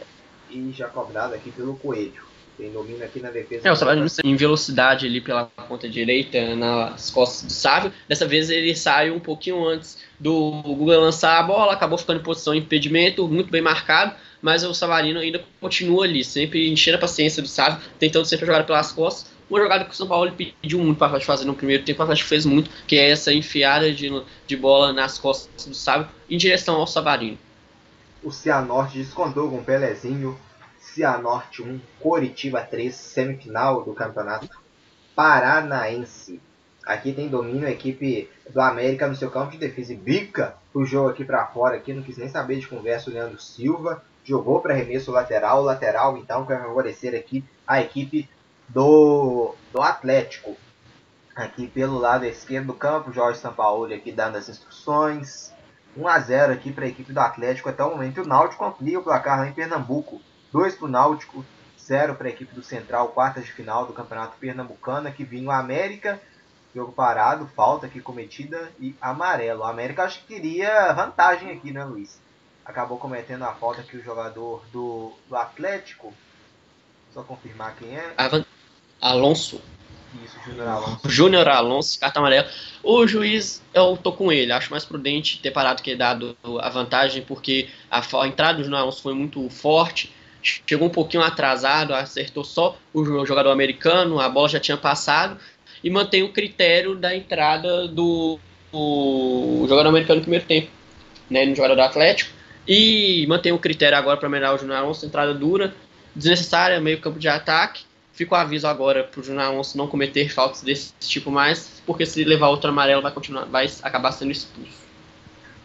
e já cobrada aqui pelo Coelho. Tem domínio aqui na defesa. É, o Savarino em velocidade ali pela ponta direita, nas costas do Sávio. Dessa vez ele sai um pouquinho antes do Guga lançar a bola, acabou ficando em posição de impedimento, muito bem marcado, mas o Savarino ainda continua ali, sempre enchendo a paciência do Sávio, tentando sempre jogar pelas costas. Uma jogada que o São Paulo pediu muito para Atlético fazer no primeiro tempo, o Atlético fez muito, que é essa enfiada de, de bola nas costas do Sávio em direção ao Savarino. O Cianorte descontou com o Pelezinho. Cianorte 1, Coritiba 3, semifinal do campeonato paranaense. Aqui tem domínio a equipe do América no seu campo de defesa e bica o jogo aqui para fora. Aqui não quis nem saber de conversa o Leandro Silva. Jogou para arremesso lateral. Lateral então vai favorecer aqui a equipe do, do Atlético. Aqui pelo lado esquerdo do campo, Jorge Sampaoli aqui dando as instruções. 1 a 0 aqui para a equipe do Atlético até o momento. O Náutico amplia o placar lá em Pernambuco. 2 para o Náutico, 0 para a equipe do Central, quartas de final do Campeonato Pernambucano. Aqui vinha o América Jogo parado, falta aqui cometida e amarelo. O América acho que queria vantagem aqui, né, Luiz? Acabou cometendo a falta aqui o jogador do, do Atlético. Só confirmar quem é. Alonso. Isso, Júnior Alonso. Júnior Alonso, carta amarela. O juiz, eu tô com ele. Acho mais prudente ter parado que dado a vantagem, porque a, a entrada do Júnior Alonso foi muito forte. Chegou um pouquinho atrasado, acertou só o jogador americano, a bola já tinha passado e mantém o critério da entrada do, do jogador americano no primeiro tempo, né, no jogador do Atlético, e mantém o critério agora para melhorar o Júnior Alonso, entrada dura, desnecessária, meio campo de ataque. Fica o aviso agora para o Júnior Alonso não cometer faltas desse tipo mais, porque se levar outro amarelo vai continuar, vai acabar sendo expulso.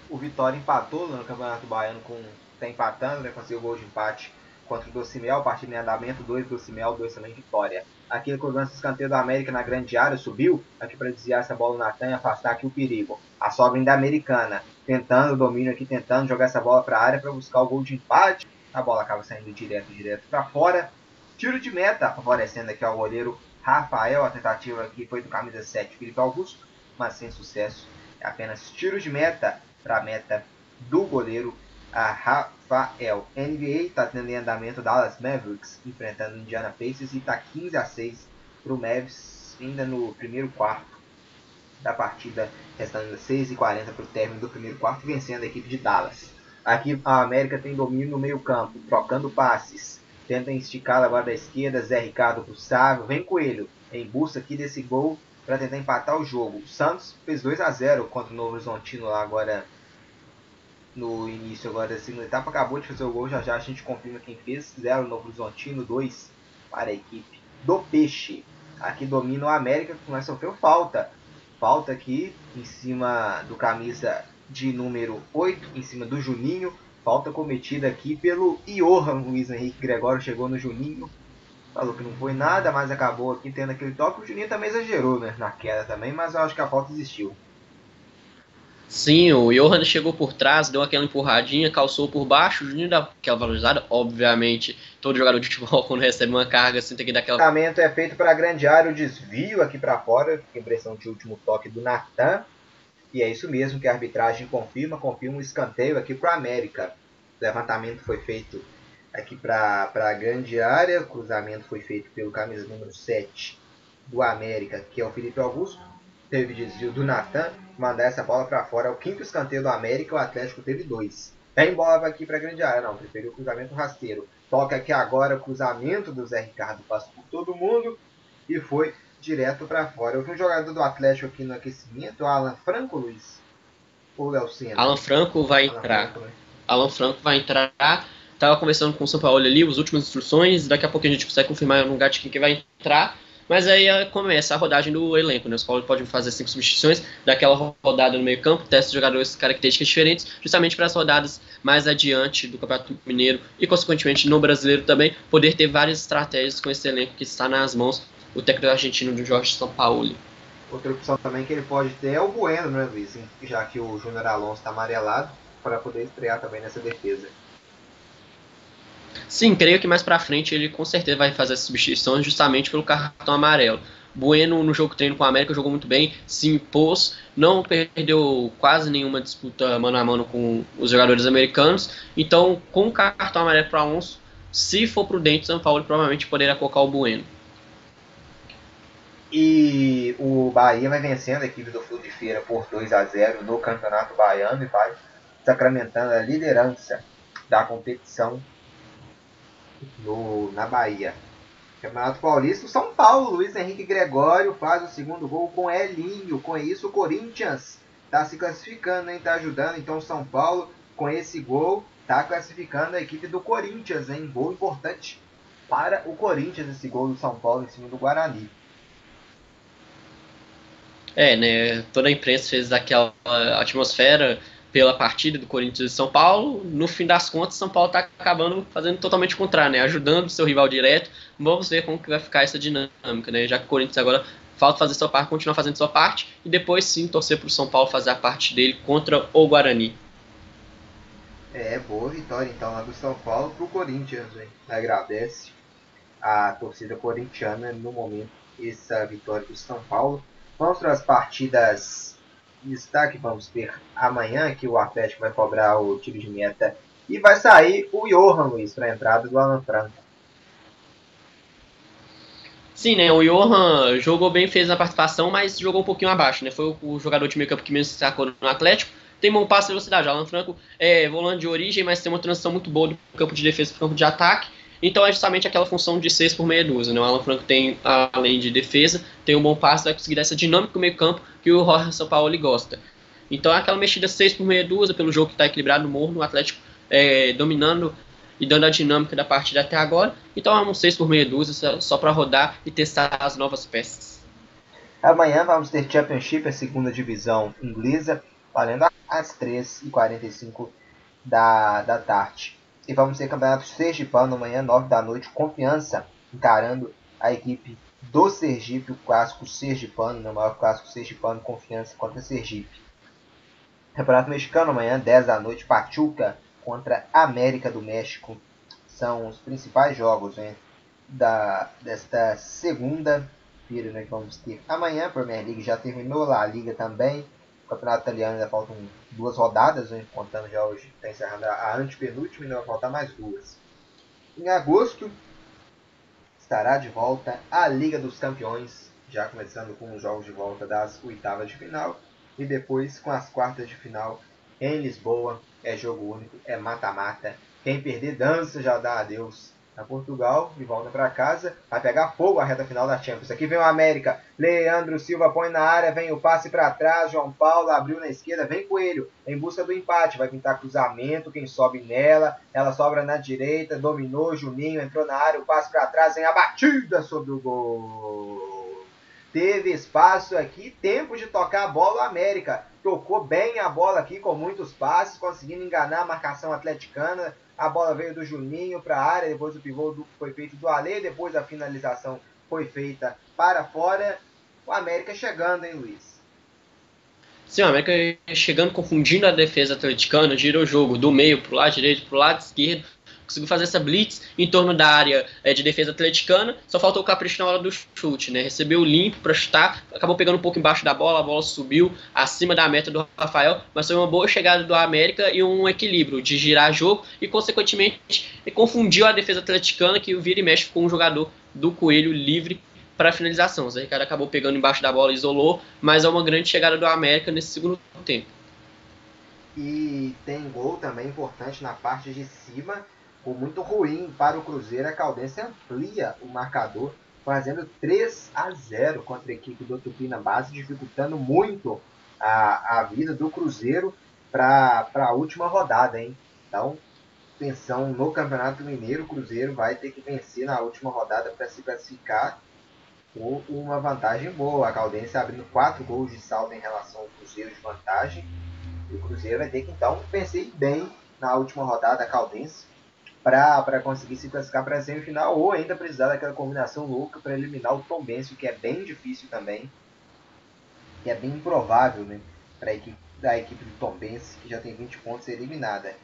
O Vitória empatou no Campeonato Baiano com tá empatando, né, conseguiu gol de empate contra o Docimel, partida em andamento, 2 Docimel, 2 também Vitória. Aqui o lance escanteio do América na grande área, subiu aqui para desviar essa bola na Natan e afastar aqui o perigo. A sobra ainda americana, tentando domínio aqui, tentando jogar essa bola para a área para buscar o gol de empate. A bola acaba saindo direto, direto para fora. Tiro de meta, favorecendo aqui ao goleiro Rafael. A tentativa aqui foi do camisa 7, Felipe Augusto, mas sem sucesso. É apenas tiro de meta para a meta do goleiro Rafael. NBA está tendo em andamento Dallas Mavericks enfrentando Indiana Pacers e está 15 a 6 para o Mavs ainda no primeiro quarto da partida, restando 6 e 40 para o término do primeiro quarto, vencendo a equipe de Dallas. Aqui a América tem domínio no meio campo, trocando passes. Tenta esticar agora da esquerda, Zé Ricardo para o Sávio, vem Coelho em busca aqui desse gol para tentar empatar o jogo. O Santos fez 2 a 0 contra o Novo Horizontino lá agora no início agora da segunda etapa. Acabou de fazer o gol, já já a gente confirma quem fez. 0 no Horizontino, 2 para a equipe do Peixe. Aqui domina o América, mas sofreu falta. Falta aqui em cima do camisa de número 8, em cima do Juninho. Falta cometida aqui pelo Johan Luiz Henrique Gregório. Chegou no Juninho, falou que não foi nada, mas acabou aqui tendo aquele toque. O Juninho também exagerou né, na queda também, mas eu acho que a falta existiu. Sim, o Johan chegou por trás, deu aquela empurradinha, calçou por baixo, o Juninho dá aquela valorizada. Obviamente, todo jogador de futebol, quando recebe uma carga, assim, tem que dar aquela. O lançamento é feito para a grande área, o desvio aqui para fora, impressão de último toque do Natan. E é isso mesmo que a arbitragem confirma, confirma um escanteio aqui para o América. O levantamento foi feito aqui para a grande área, o cruzamento foi feito pelo camisa número 7 do América, que é o Felipe Augusto teve desvio do Natan, mandar essa bola para fora. É o quinto escanteio do América, o Atlético teve dois. Tem bola aqui para grande área, não, preferiu o cruzamento rasteiro. Toca aqui agora o cruzamento do Zé Ricardo, passa por todo mundo e foi direto para fora. Eu vi um jogador do Atlético aqui no aquecimento, Alan Franco, Luiz? Ou Léo Senna? Alan Franco vai Alan entrar. Franco, né? Alan Franco vai entrar. Tava conversando com o São Paulo ali, as últimas instruções. Daqui a pouco a gente consegue confirmar no lugar de quem vai entrar. Mas aí eh, começa a rodagem do elenco, né? Os Paulo pode fazer cinco substituições daquela rodada no meio campo, testa jogadores características diferentes, justamente para as rodadas mais adiante do Campeonato Mineiro e, consequentemente, no Brasileiro também, poder ter várias estratégias com esse elenco que está nas mãos do técnico argentino do Jorge Sampaoli. Outra opção também que ele pode ter é o Bueno, né, Luiz? Já que o Júnior Alonso está amarelado, para poder estrear também nessa defesa. Sim, creio que mais pra frente ele com certeza vai fazer essas substituições justamente pelo cartão amarelo. Bueno no jogo treino com a América jogou muito bem, se impôs, não perdeu quase nenhuma disputa mano a mano com os jogadores americanos. Então, com o cartão amarelo para Alonso, se for prudente, São Paulo provavelmente poderá colocar o Bueno. E o Bahia vai vencendo a equipe do Flu de Feira por 2 a 0 no Campeonato Baiano e vai sacramentando a liderança da competição no, na Bahia. Campeonato Paulista, São Paulo, Luiz Henrique Gregório faz o segundo gol com Elinho. Com isso, o Corinthians está se classificando, hein? Tá ajudando. Então, São Paulo, com esse gol, está classificando a equipe do Corinthians, hein? Gol importante para o Corinthians, esse gol do São Paulo em cima do Guarani. É, né? Toda a imprensa fez aquela atmosfera pela partida do Corinthians e São Paulo. No fim das contas, São Paulo está acabando fazendo totalmente o contrário, né? Ajudando o seu rival direto. Vamos ver como que vai ficar essa dinâmica, né? Já que o Corinthians agora falta fazer sua parte, continuar fazendo sua parte e depois sim torcer para o São Paulo fazer a parte dele contra o Guarani. É, boa vitória então lá do São Paulo pro Corinthians, hein? Agradece a torcida corintiana no momento essa vitória do São Paulo. Vamos para as partidas destaque, vamos ter amanhã que o Atlético vai cobrar o tiro de meta e vai sair o Johan Luiz para a entrada do Alan Franco. Sim, né? O Johan jogou bem, fez a participação, mas jogou um pouquinho abaixo, né? Foi o, jogador de meio campo que menos se destacou no Atlético. Tem bom passe e velocidade. Alan Franco é volante de origem, mas tem uma transição muito boa do campo de defesa para o campo de ataque. Então é justamente aquela função de 6 por meia dúzia. Né? O Alan Franco tem, além de defesa, tem um bom passe, vai conseguir dar essa dinâmica no meio campo que o Jorge São Paulo gosta. Então é aquela mexida 6 por meia dúzia, pelo jogo que está equilibrado no morro, no Atlético é, dominando e dando a dinâmica da partida até agora. Então é um 6 por meia dúzia, só para rodar e testar as novas peças. Amanhã vamos ter Championship, a segunda divisão inglesa, valendo às 3h45 da, da tarde. E vamos ter Campeonato Sergipano amanhã, 9 da noite, Confiança, encarando a equipe do Sergipe, o clássico Sergipano, no né, maior clássico Sergipano, Confiança contra Sergipe. Campeonato Mexicano amanhã, 10 da noite, Pachuca contra América do México. São os principais jogos né, da, desta segunda-feira né, que vamos ter. Amanhã a Premier League já terminou, lá a Liga também. Campeonato Italiano ainda faltam duas rodadas, né, contando já hoje, está encerrando a antepenúltima, ainda vai faltar mais duas. Em agosto estará de volta a Liga dos Campeões, já começando com os jogos de volta das oitavas de final e depois com as quartas de final em Lisboa. É jogo único, é mata-mata. Quem perder dança já dá adeus a Portugal e volta para casa. Vai pegar fogo a reta final da Champions. Aqui vem o América. Leandro Silva põe na área, vem o passe para trás. João Paulo abriu na esquerda, vem Coelho em busca do empate. Vai pintar cruzamento, quem sobe nela. Ela sobra na direita, dominou. Juninho entrou na área, o passe para trás, vem a batida sobre o gol teve espaço aqui, tempo de tocar a bola o América. Tocou bem a bola aqui com muitos passes, conseguindo enganar a marcação atleticana. A bola veio do Juninho para a área, depois o pivô do, foi feito do Ale, depois a finalização foi feita para fora. O América chegando, hein, Luiz? Sim, o América chegando, confundindo a defesa atleticana, girou o jogo do meio para o lado direito, para o lado esquerdo, conseguiu fazer essa blitz em torno da área é, de defesa atleticana, só faltou o capricho na hora do chute, né? Recebeu limpo para chutar, acabou pegando um pouco embaixo da bola, a bola subiu acima da meta do Rafael, mas foi uma boa chegada do América e um equilíbrio de girar jogo e, consequentemente, confundiu a defesa atleticana que o vira e mexe com um jogador do Coelho livre para finalização. O Zé Ricardo acabou pegando embaixo da bola, isolou, mas é uma grande chegada do América nesse segundo tempo. E tem gol também importante na parte de cima ficou muito ruim para o Cruzeiro. A Caldense amplia o marcador, fazendo 3 a 0 contra a equipe do Tupina Base, dificultando muito a, a vida do Cruzeiro para a última rodada. Hein? Então, atenção no Campeonato Mineiro, o Cruzeiro vai ter que vencer na última rodada para se classificar com uma vantagem boa. A Caldense abrindo 4 gols de saldo em relação ao Cruzeiro de vantagem. E o Cruzeiro vai ter que então vencer bem na última rodada a Caldense para conseguir se classificar para a semifinal ou ainda precisar daquela combinação louca para eliminar o Tom Benson, que é bem difícil também, que é bem improvável né, para a equipe, da equipe do Tom Benson, que já tem 20 pontos eliminada.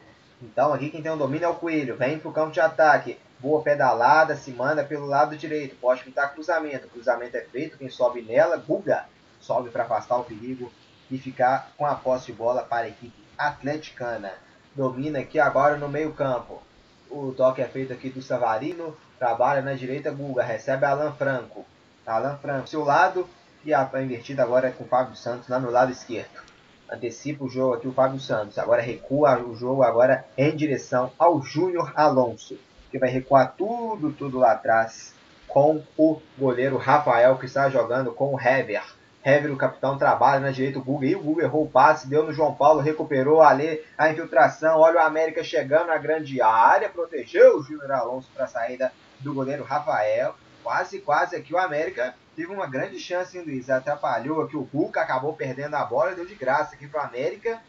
Então aqui quem tem o domínio é o Coelho, vem para o campo de ataque, boa pedalada, se manda pelo lado direito, pode pintar cruzamento, cruzamento é feito, quem sobe nela, Guga, sobe para afastar o perigo e ficar com a posse de bola para a equipe atleticana. Domina aqui agora no meio campo, o toque é feito aqui do Savarino. Trabalha na direita, Guga. Recebe Alan Franco. Alan Franco, seu lado. E a, invertida agora é com o Fábio Santos lá no lado esquerdo. Antecipa o jogo aqui o Fábio Santos. Agora recua o jogo agora em direção ao Júnior Alonso. Que vai recuar tudo, tudo lá atrás com o goleiro Rafael que está jogando com o Hever. Hever, o capitão, trabalha na direita o Guga. E o Guga errou o passe, deu no João Paulo, recuperou ali a infiltração. Olha o América chegando na grande área, protegeu o Júnior Alonso para a saída do goleiro Rafael. Quase, quase aqui o América teve uma grande chance, hein, Luiz? Atrapalhou aqui o Hulk, acabou perdendo a bola, deu de graça aqui pro América.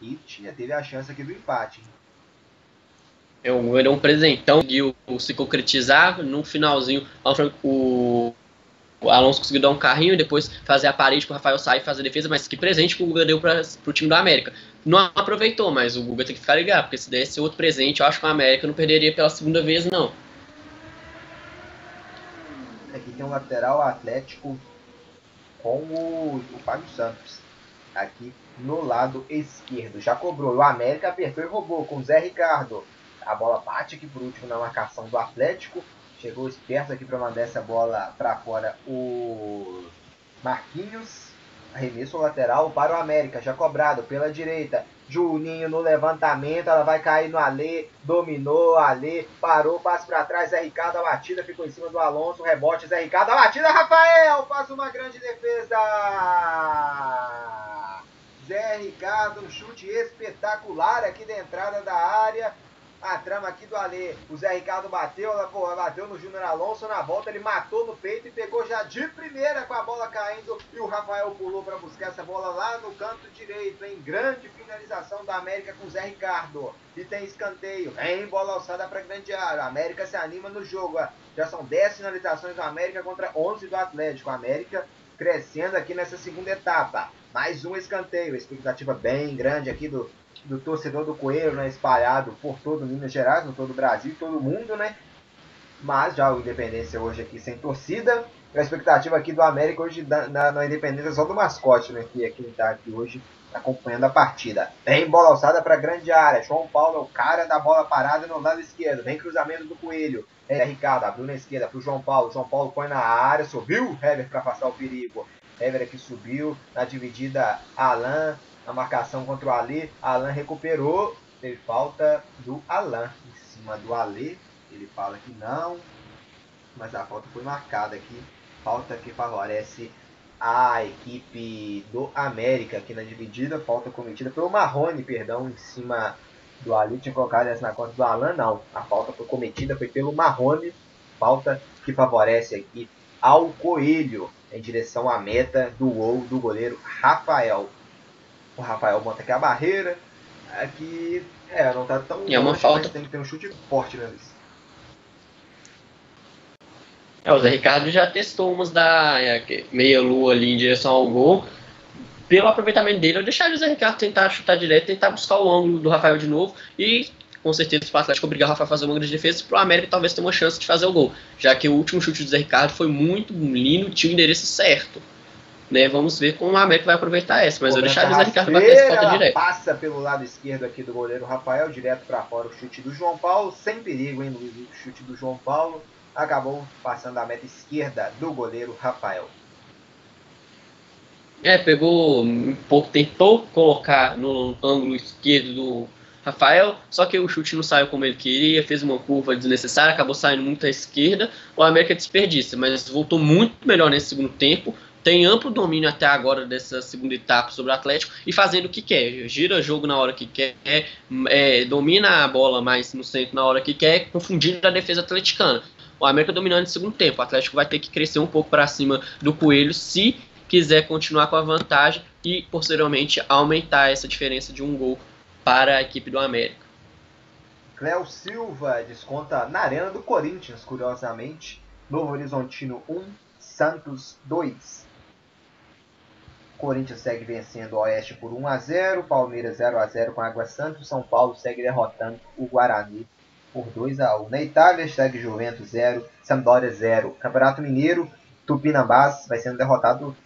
E tinha, teve a chance aqui do empate. Hein? É um, ele é um presentão, conseguiu se concretizar no finalzinho. O, o Alonso conseguiu dar um carrinho e depois fazer a parede para o Rafael sair e fazer a defesa, mas que presente que o Guga deu para o time do América. Não aproveitou, mas o Guga tem que ficar ligado, porque se desse outro presente, eu acho que o América não perderia pela segunda vez, não. Aqui tem um lateral atlético com o, o Fábio Santos. Aqui no lado esquerdo. Já cobrou. O América apertou e roubou com o Zé Ricardo. A bola bate aqui por último na marcação do Atlético. Chegou esperto aqui para mandar essa bola para fora o Marquinhos. Arremesso lateral para o América, já cobrado pela direita. Juninho no levantamento, ela vai cair no Alê, dominou, Alê, parou, passe para trás, Zé Ricardo, a batida ficou em cima do Alonso, rebote, Zé Ricardo, a batida, Rafael, faz uma grande defesa! Zé Ricardo, um chute espetacular aqui da entrada da área, a trama aqui do Alê. O Zé Ricardo bateu, ela porra, bateu no Júnior Alonso na volta, ele matou no peito e pegou já de primeira com a bola caindo. E o Rafael pulou para buscar essa bola lá no canto direito, em grande finalização da América com o Zé Ricardo. E tem escanteio, vem bola alçada para grande área. A América se anima no jogo. Já são 10 finalizações do América contra 11 do Atlético. A América crescendo aqui nessa segunda etapa. Mais um escanteio, expectativa bem grande aqui do do torcedor do Coelho, né, espalhado por todo Minas Gerais, por todo o Brasil, todo mundo, né? Mas já o Independência hoje aqui sem torcida. A expectativa aqui do América hoje na, na, Independência é só do mascote, né? Que é quem está aqui hoje acompanhando a partida. Vem bola alçada para grande área. João Paulo é o cara da bola parada no lado esquerdo. Vem cruzamento do Coelho. É Ricardo, abriu na esquerda para o João Paulo. João Paulo põe na área, subiu Hever para passar o perigo. Hever aqui subiu, na dividida Alan, na marcação contra o Ali. Alan recuperou. Teve falta do Alan em cima do Ali. Ele fala que não. Mas a falta foi marcada aqui. Falta que favorece a equipe do América aqui na dividida. Falta cometida pelo Marrone, perdão, em cima do Ali. Tinha colocado essa na conta do Alan, não. A falta foi cometida, foi pelo Marrone. Falta que favorece aqui ao Coelho em direção à meta do gol do goleiro Rafael. O Rafael monta aqui a barreira. Aqui, é, não tá tão. E é uma longe, falta. tem que ter um chute forte, né? É, o Zé Ricardo já testou umas da é, meia-lua ali em direção ao gol. Pelo aproveitamento dele, eu deixaria o Zé Ricardo tentar chutar direto, tentar buscar o ângulo do Rafael de novo. E com certeza, o Atlético obrigar o Rafael a fazer uma grande defesa, para o América talvez tenha uma chance de fazer o gol. Já que o último chute do Zé Ricardo foi muito lindo, tinha o endereço certo. Né, vamos ver como o América vai aproveitar essa. Mas eu deixaria o Zé Ricardo bater essa falta direto. Passa pelo lado esquerdo aqui do goleiro Rafael, direto para fora o chute do João Paulo. Sem perigo, hein, Luiz? O chute do João Paulo acabou passando a meta esquerda do goleiro Rafael. É, pegou um pouco, tentou colocar no ângulo esquerdo do Rafael, só que o chute não saiu como ele queria, fez uma curva desnecessária, acabou saindo muito à esquerda. O América desperdiça, mas voltou muito melhor nesse segundo tempo tem amplo domínio até agora dessa segunda etapa sobre o Atlético e fazendo o que quer. Gira jogo na hora que quer, é, domina a bola mais no centro na hora que quer, confundindo a defesa atleticana. O América dominando no segundo tempo. O Atlético vai ter que crescer um pouco para cima do Coelho se quiser continuar com a vantagem e posteriormente aumentar essa diferença de um gol para a equipe do América. Cléo Silva desconta na arena do Corinthians, curiosamente. Novo Horizontino 1, Santos 2. Corinthians segue vencendo o Oeste por 1 a 0, Palmeiras 0 a 0 com Água Santa, São Paulo segue derrotando o Guarani por 2 a 1. Na Itália segue Juventus 0, Sampdoria 0. Campeonato Mineiro, Tupinambás vai sendo derrotado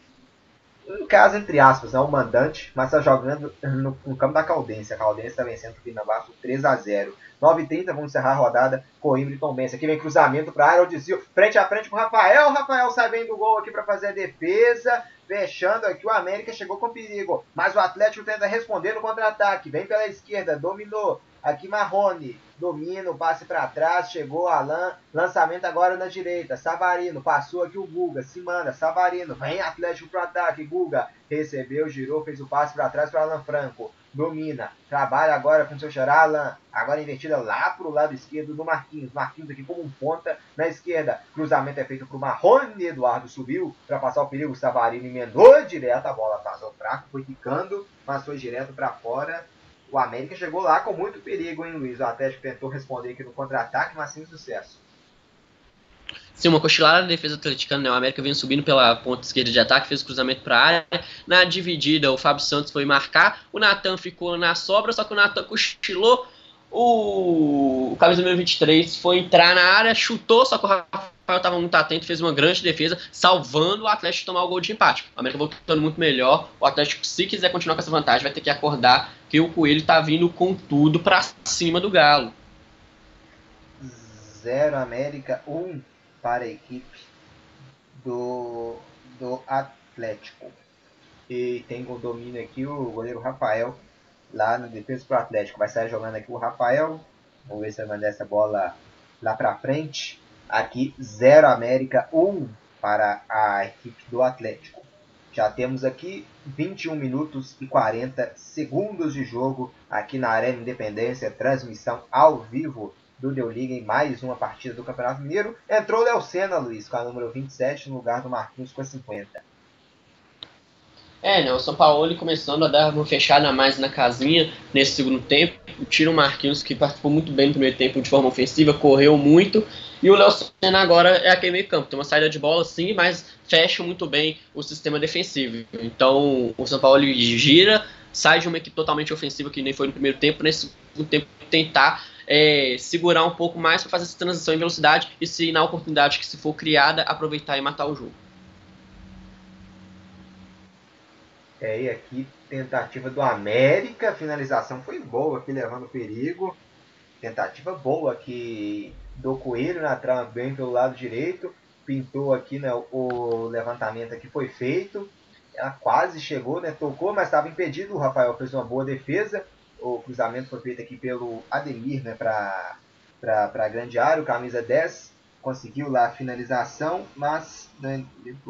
no caso entre aspas, é o mandante, mas está jogando no, no, campo da Caldense. A Caldense está vencendo o Tupinambás por 3 a 0. 9h30, vamos encerrar a rodada. Coimbra e Tombense. Aqui vem cruzamento para a área, o desvio. Frente a frente com o Rafael. O Rafael sai bem do gol aqui para fazer a defesa. Fechando aqui, o América chegou com perigo. Mas o Atlético tenta responder no contra-ataque. Vem pela esquerda, dominou. Aqui Marrone, domina, passe para trás, chegou Alan, lançamento agora na direita, Savarino, passou aqui o Guga, se manda, Savarino, vem Atlético pro ataque, Guga, recebeu, girou, fez o passe para trás para Alan Franco. Domina, trabalha agora com seu Charalan, agora invertida lá pro lado esquerdo do Marquinhos. Marquinhos aqui como um ponta na esquerda. Cruzamento é feito pro Marrone. Eduardo subiu para passar o perigo. Savarino emendou direto. A bola passou fraco, foi quicando, mas foi direto para fora. O América chegou lá com muito perigo, hein, Luiz? O Atlético tentou responder aqui no contra-ataque, mas sem sucesso. Sim, uma cochilada da defesa atleticana, né? O América vem subindo pela ponta esquerda de ataque, fez o cruzamento para a área. Na dividida, o Fábio Santos foi marcar, o Natan ficou na sobra, só que o Natan cochilou. O, camisa número 23 foi entrar na área, chutou, só que o Rafael estava muito atento, fez uma grande defesa, salvando o Atlético tomar o gol de empate. O América voltando muito melhor. O Atlético, se quiser continuar com essa vantagem, vai ter que acordar que o Coelho está vindo com tudo para cima do Galo. 0 América 1. Um para a equipe do, do Atlético. E tem o domínio aqui o goleiro Rafael lá no defesa para o Atlético. Vai sair jogando aqui o Rafael. Vamos ver se vai mandar essa bola lá para frente. Aqui 0 América 1 um para a equipe do Atlético. Já temos aqui 21 minutos e 40 segundos de jogo aqui na Arena Independência, transmissão ao vivo do Deu Liga em mais uma partida do Campeonato Mineiro. Entrou o Léo Senna, Luiz, com a número 27, no lugar do Marquinhos com a 50. É, né? O São Paulo começando a dar uma fechada mais na casinha nesse segundo tempo. Tira o Marquinhos, que participou muito bem no primeiro tempo de forma ofensiva, correu muito. E o Léo Senna agora é aquele meio campo. Tem uma saída de bola sim, mas fecha muito bem o sistema defensivo. Então o São Paulo gira, sai de uma equipe totalmente ofensiva que nem foi no primeiro tempo, nesse segundo tempo tentar é, segurar um pouco mais para fazer essa transição em velocidade e se na oportunidade que se for criada, aproveitar e matar o jogo. É, e aqui tentativa do América, finalização foi boa aqui levando perigo. Tentativa boa aqui do Coelho na trama bem pelo lado direito. Pintou aqui né, o levantamento aqui foi feito. Ela quase chegou, né? Tocou, mas estava impedido. O Rafael fez uma boa defesa o cruzamento foi feito aqui pelo Ademir né, para a grande área, o camisa 10 conseguiu lá a finalização, mas né,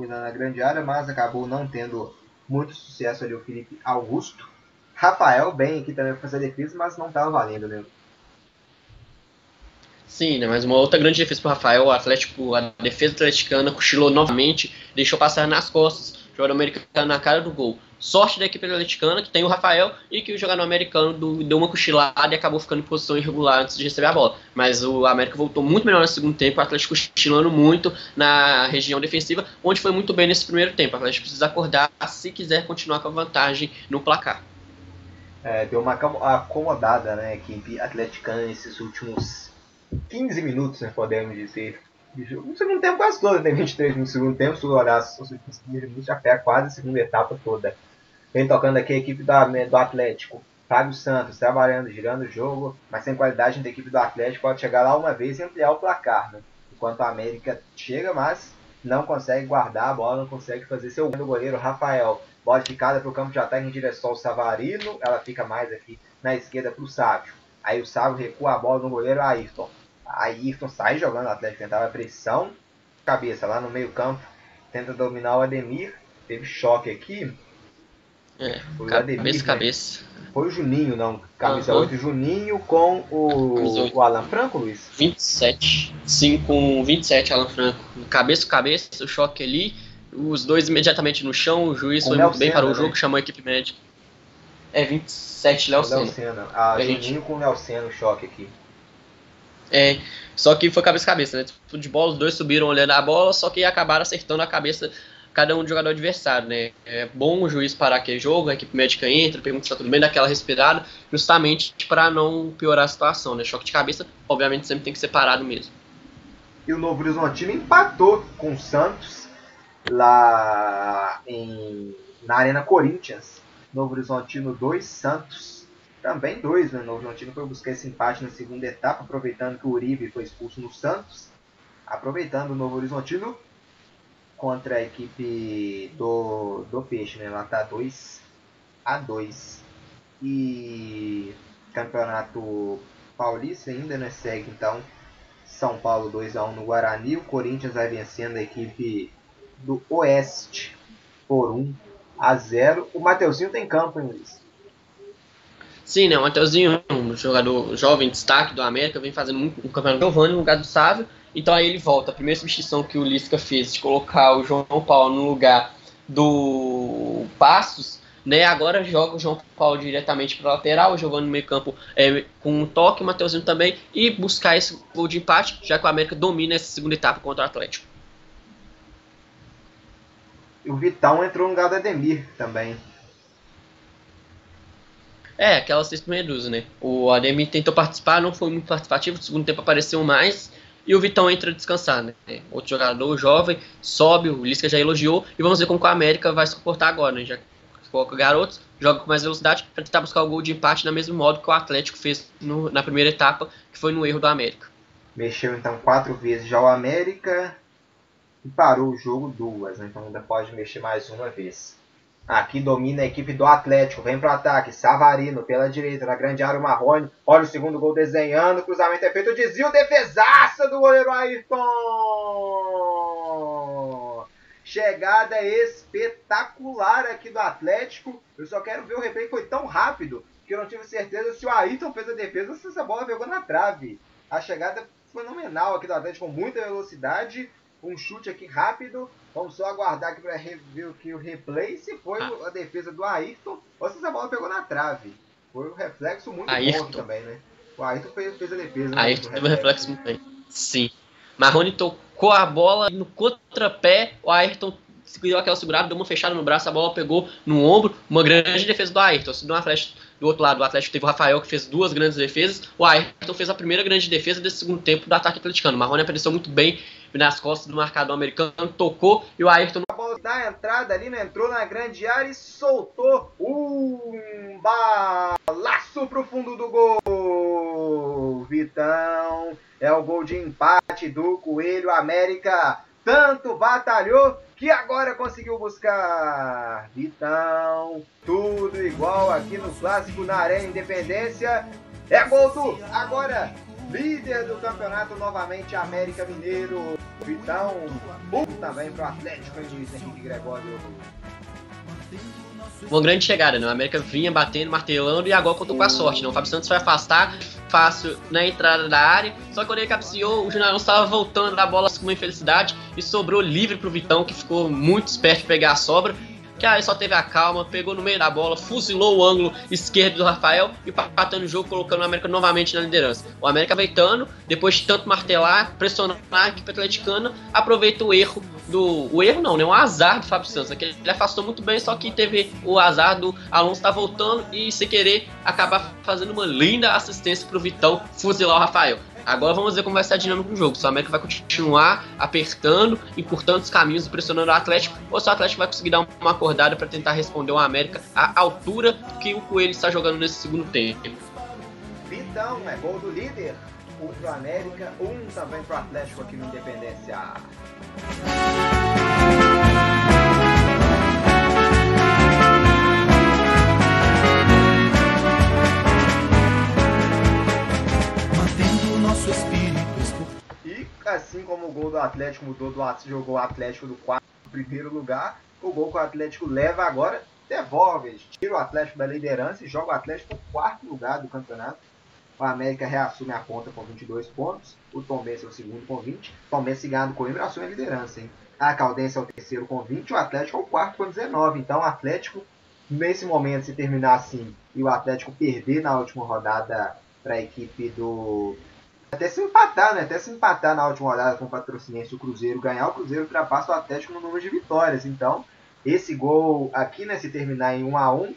na grande área, mas acabou não tendo muito sucesso ali o Felipe Augusto. Rafael bem aqui também para fazer defesa, mas não estava valendo, né? Sim, né, mas uma outra grande defesa para o Rafael, o Atlético, a defesa atleticana cochilou novamente, deixou passar nas costas, jogador americano na cara do gol. Sorte da equipe atleticana, que tem o Rafael, e que o jogador americano do, deu uma cochilada e acabou ficando em posição irregular antes de receber a bola. Mas o América voltou muito melhor no segundo tempo, o Atlético cochilando muito na região defensiva, onde foi muito bem nesse primeiro tempo. O Atlético precisa acordar se quiser continuar com a vantagem no placar. É, deu uma acomodada, né, equipe atleticana nesses últimos 15 minutos, né, podemos dizer. No segundo tempo quase todo, tem 23 no segundo tempo, se olhar os últimos 15 minutos já pega quase a segunda etapa toda. Vem tocando aqui a equipe do, do Atlético. Fábio Santos trabalhando, girando o jogo, mas sem qualidade da equipe do Atlético pode chegar lá uma vez e ampliar o placar. Né? Enquanto a América chega, mas não consegue guardar a bola, não consegue fazer seu gol. O goleiro Rafael, bola ficada para o campo de ataque em direção ao Savarino, ela fica mais aqui na esquerda para o Sávio. Aí o Sávio recua a bola no goleiro Ayrton. Ayrton sai jogando, o Atlético tentava pressão, cabeça lá no meio campo, tenta dominar o Ademir, teve choque aqui, é, foi cabeça, Ademir, né? cabeça. Foi o Juninho, não. Camisa uhum. 8, Juninho com o, o Alan Franco, Luiz? 27. Sim, com 27, Alan Franco. Cabeça cabeça, o choque ali. Os dois imediatamente no chão. O juiz com foi muito bem para o jogo, né? chamou a equipe médica. É 27, Léo Senna. Senna. Ah, a Juninho gente... com o Léo Senna, o choque aqui. É, só que foi cabeça a cabeça, né? De bola, os dois subiram olhando a bola, só que acabaram acertando a cabeça cada um do jogador adversário, né? É bom o juiz parar aquele jogo, a equipe médica entra, pergunta se tá tudo bem, dá aquela respirada, justamente para não piorar a situação, né? Choque de cabeça, obviamente, sempre tem que ser parado mesmo. E o Novo Horizontino empatou com o Santos lá em, na Arena Corinthians. Novo Horizontino 2, Santos também 2. Né? Novo Horizontino foi buscar esse empate na segunda etapa, aproveitando que o Uribe foi expulso no Santos. Aproveitando o Novo Horizontino, contra a equipe do, do Peixe, né? Ela tá 2 a 2 E Campeonato Paulista ainda, né? Segue então São Paulo 2 a 1 no Guarani. O Corinthians vai vencendo a equipe do Oeste por 1 a 0. O Mateuzinho tem campo, hein, Luiz? Sim, né? O Mateuzinho, um jogador jovem, destaque do América, vem fazendo muito, um campeonato Giovanni no lugar do Sávio. Então aí ele volta. A primeira substituição que o Lisca fez de colocar o João Paulo no lugar do Passos, né? Agora joga o João Paulo diretamente para lateral, jogando no meio campo é, com um toque, o Mateuzinho também, e buscar esse gol de empate, já que o América domina essa segunda etapa contra o Atlético. E o Vitão entrou no lugar do Ademir também. É, aquela sexta medusa, né? O Ademir tentou participar, não foi muito participativo, no segundo tempo apareceu mais, e o Vitão entra descansar, né? Outro jogador jovem, sobe, o Lisca já elogiou, e vamos ver como a América vai se comportar agora, né? Já coloca garotos, joga com mais velocidade para tentar buscar o gol de empate na mesmo modo que o Atlético fez no, na primeira etapa, que foi no erro do América. Mexeu então quatro vezes já o América e parou o jogo duas, né? então ainda pode mexer mais uma vez. Aqui domina a equipe do Atlético, vem para o ataque, Savarino pela direita, na grande área o Marrone, olha o segundo gol desenhando, cruzamento é feito, desvio, defesaça do goleiro Ayrton! Chegada espetacular aqui do Atlético, eu só quero ver o replay, foi tão rápido que eu não tive certeza se o Ayrton fez a defesa ou se essa bola pegou na trave. A chegada fenomenal aqui do Atlético, com muita velocidade, um chute aqui rápido. Vamos só aguardar aqui para ver aqui o replay se foi ah. a defesa do Ayrton ou se essa bola pegou na trave. Foi um reflexo muito Ayrton. bom também, né? O Ayrton fez, fez a defesa. Né, Ayrton teve um reflexo muito bem. Sim. Marrone tocou a bola no contrapé, o Ayrton deu aquela segurada, deu uma fechada no braço, a bola pegou no ombro, uma grande defesa do Ayrton. Se do Atlético, do outro lado, o Atlético teve o Rafael que fez duas grandes defesas, o Ayrton fez a primeira grande defesa desse segundo tempo do ataque atleticano. O Marrone apareceu muito bem nas costas do marcador americano, tocou e o Ayrton. A bola na entrada ali, né? entrou na grande área e soltou um balaço pro fundo do gol. Vitão, é o gol de empate do Coelho América. Tanto batalhou que agora conseguiu buscar. Vitão, tudo igual aqui no clássico na Arena Independência. É gol do agora líder do campeonato novamente América Mineiro. Vitão, um também para o Atlético Henrique Gregório. Uma grande chegada, né? O América vinha batendo, martelando e agora contou com a sorte, né? O Fábio Santos foi afastar fácil na entrada da área, só que quando ele cabeceou, o Júnior estava voltando da bola com uma infelicidade e sobrou livre para o Vitão, que ficou muito esperto de pegar a sobra que aí só teve a calma, pegou no meio da bola, fuzilou o ângulo esquerdo do Rafael e patando o jogo, colocando o América novamente na liderança. O América veitando, depois de tanto martelar, pressionar a equipe atleticana, aproveita o erro do. O erro não, né? O azar do Fábio Santos. Ele afastou muito bem, só que teve o azar do Alonso estar tá voltando e, sem querer, acabar fazendo uma linda assistência pro Vitão fuzilar o Rafael. Agora vamos ver como vai ser a dinâmica do jogo. Se o América vai continuar apertando, encurtando os caminhos e pressionando o Atlético, ou se o Atlético vai conseguir dar uma acordada para tentar responder o América à altura que o Coelho está jogando nesse segundo tempo. Vitão é gol do líder. Um pro América, um também pro Atlético aqui no Independência. E assim como o gol do Atlético mudou do jogou o Atlético do quarto primeiro lugar, o gol que o Atlético leva agora devolve, tira o Atlético da liderança e joga o Atlético no quarto lugar do campeonato. O América reassume a conta com 22 pontos, o Tombense é o segundo com 20, o Tombense ganhando com Coimbra assume a liderança. Hein? A Caldense é o terceiro com 20, o Atlético é o quarto com 19. Então o Atlético, nesse momento, se terminar assim e o Atlético perder na última rodada para a equipe do até se empatar, né? Até se empatar na última rodada com o Patrocinense o Cruzeiro ganhar, o Cruzeiro ultrapassa o Atlético no número de vitórias. Então, esse gol aqui, né, se terminar em 1 a 1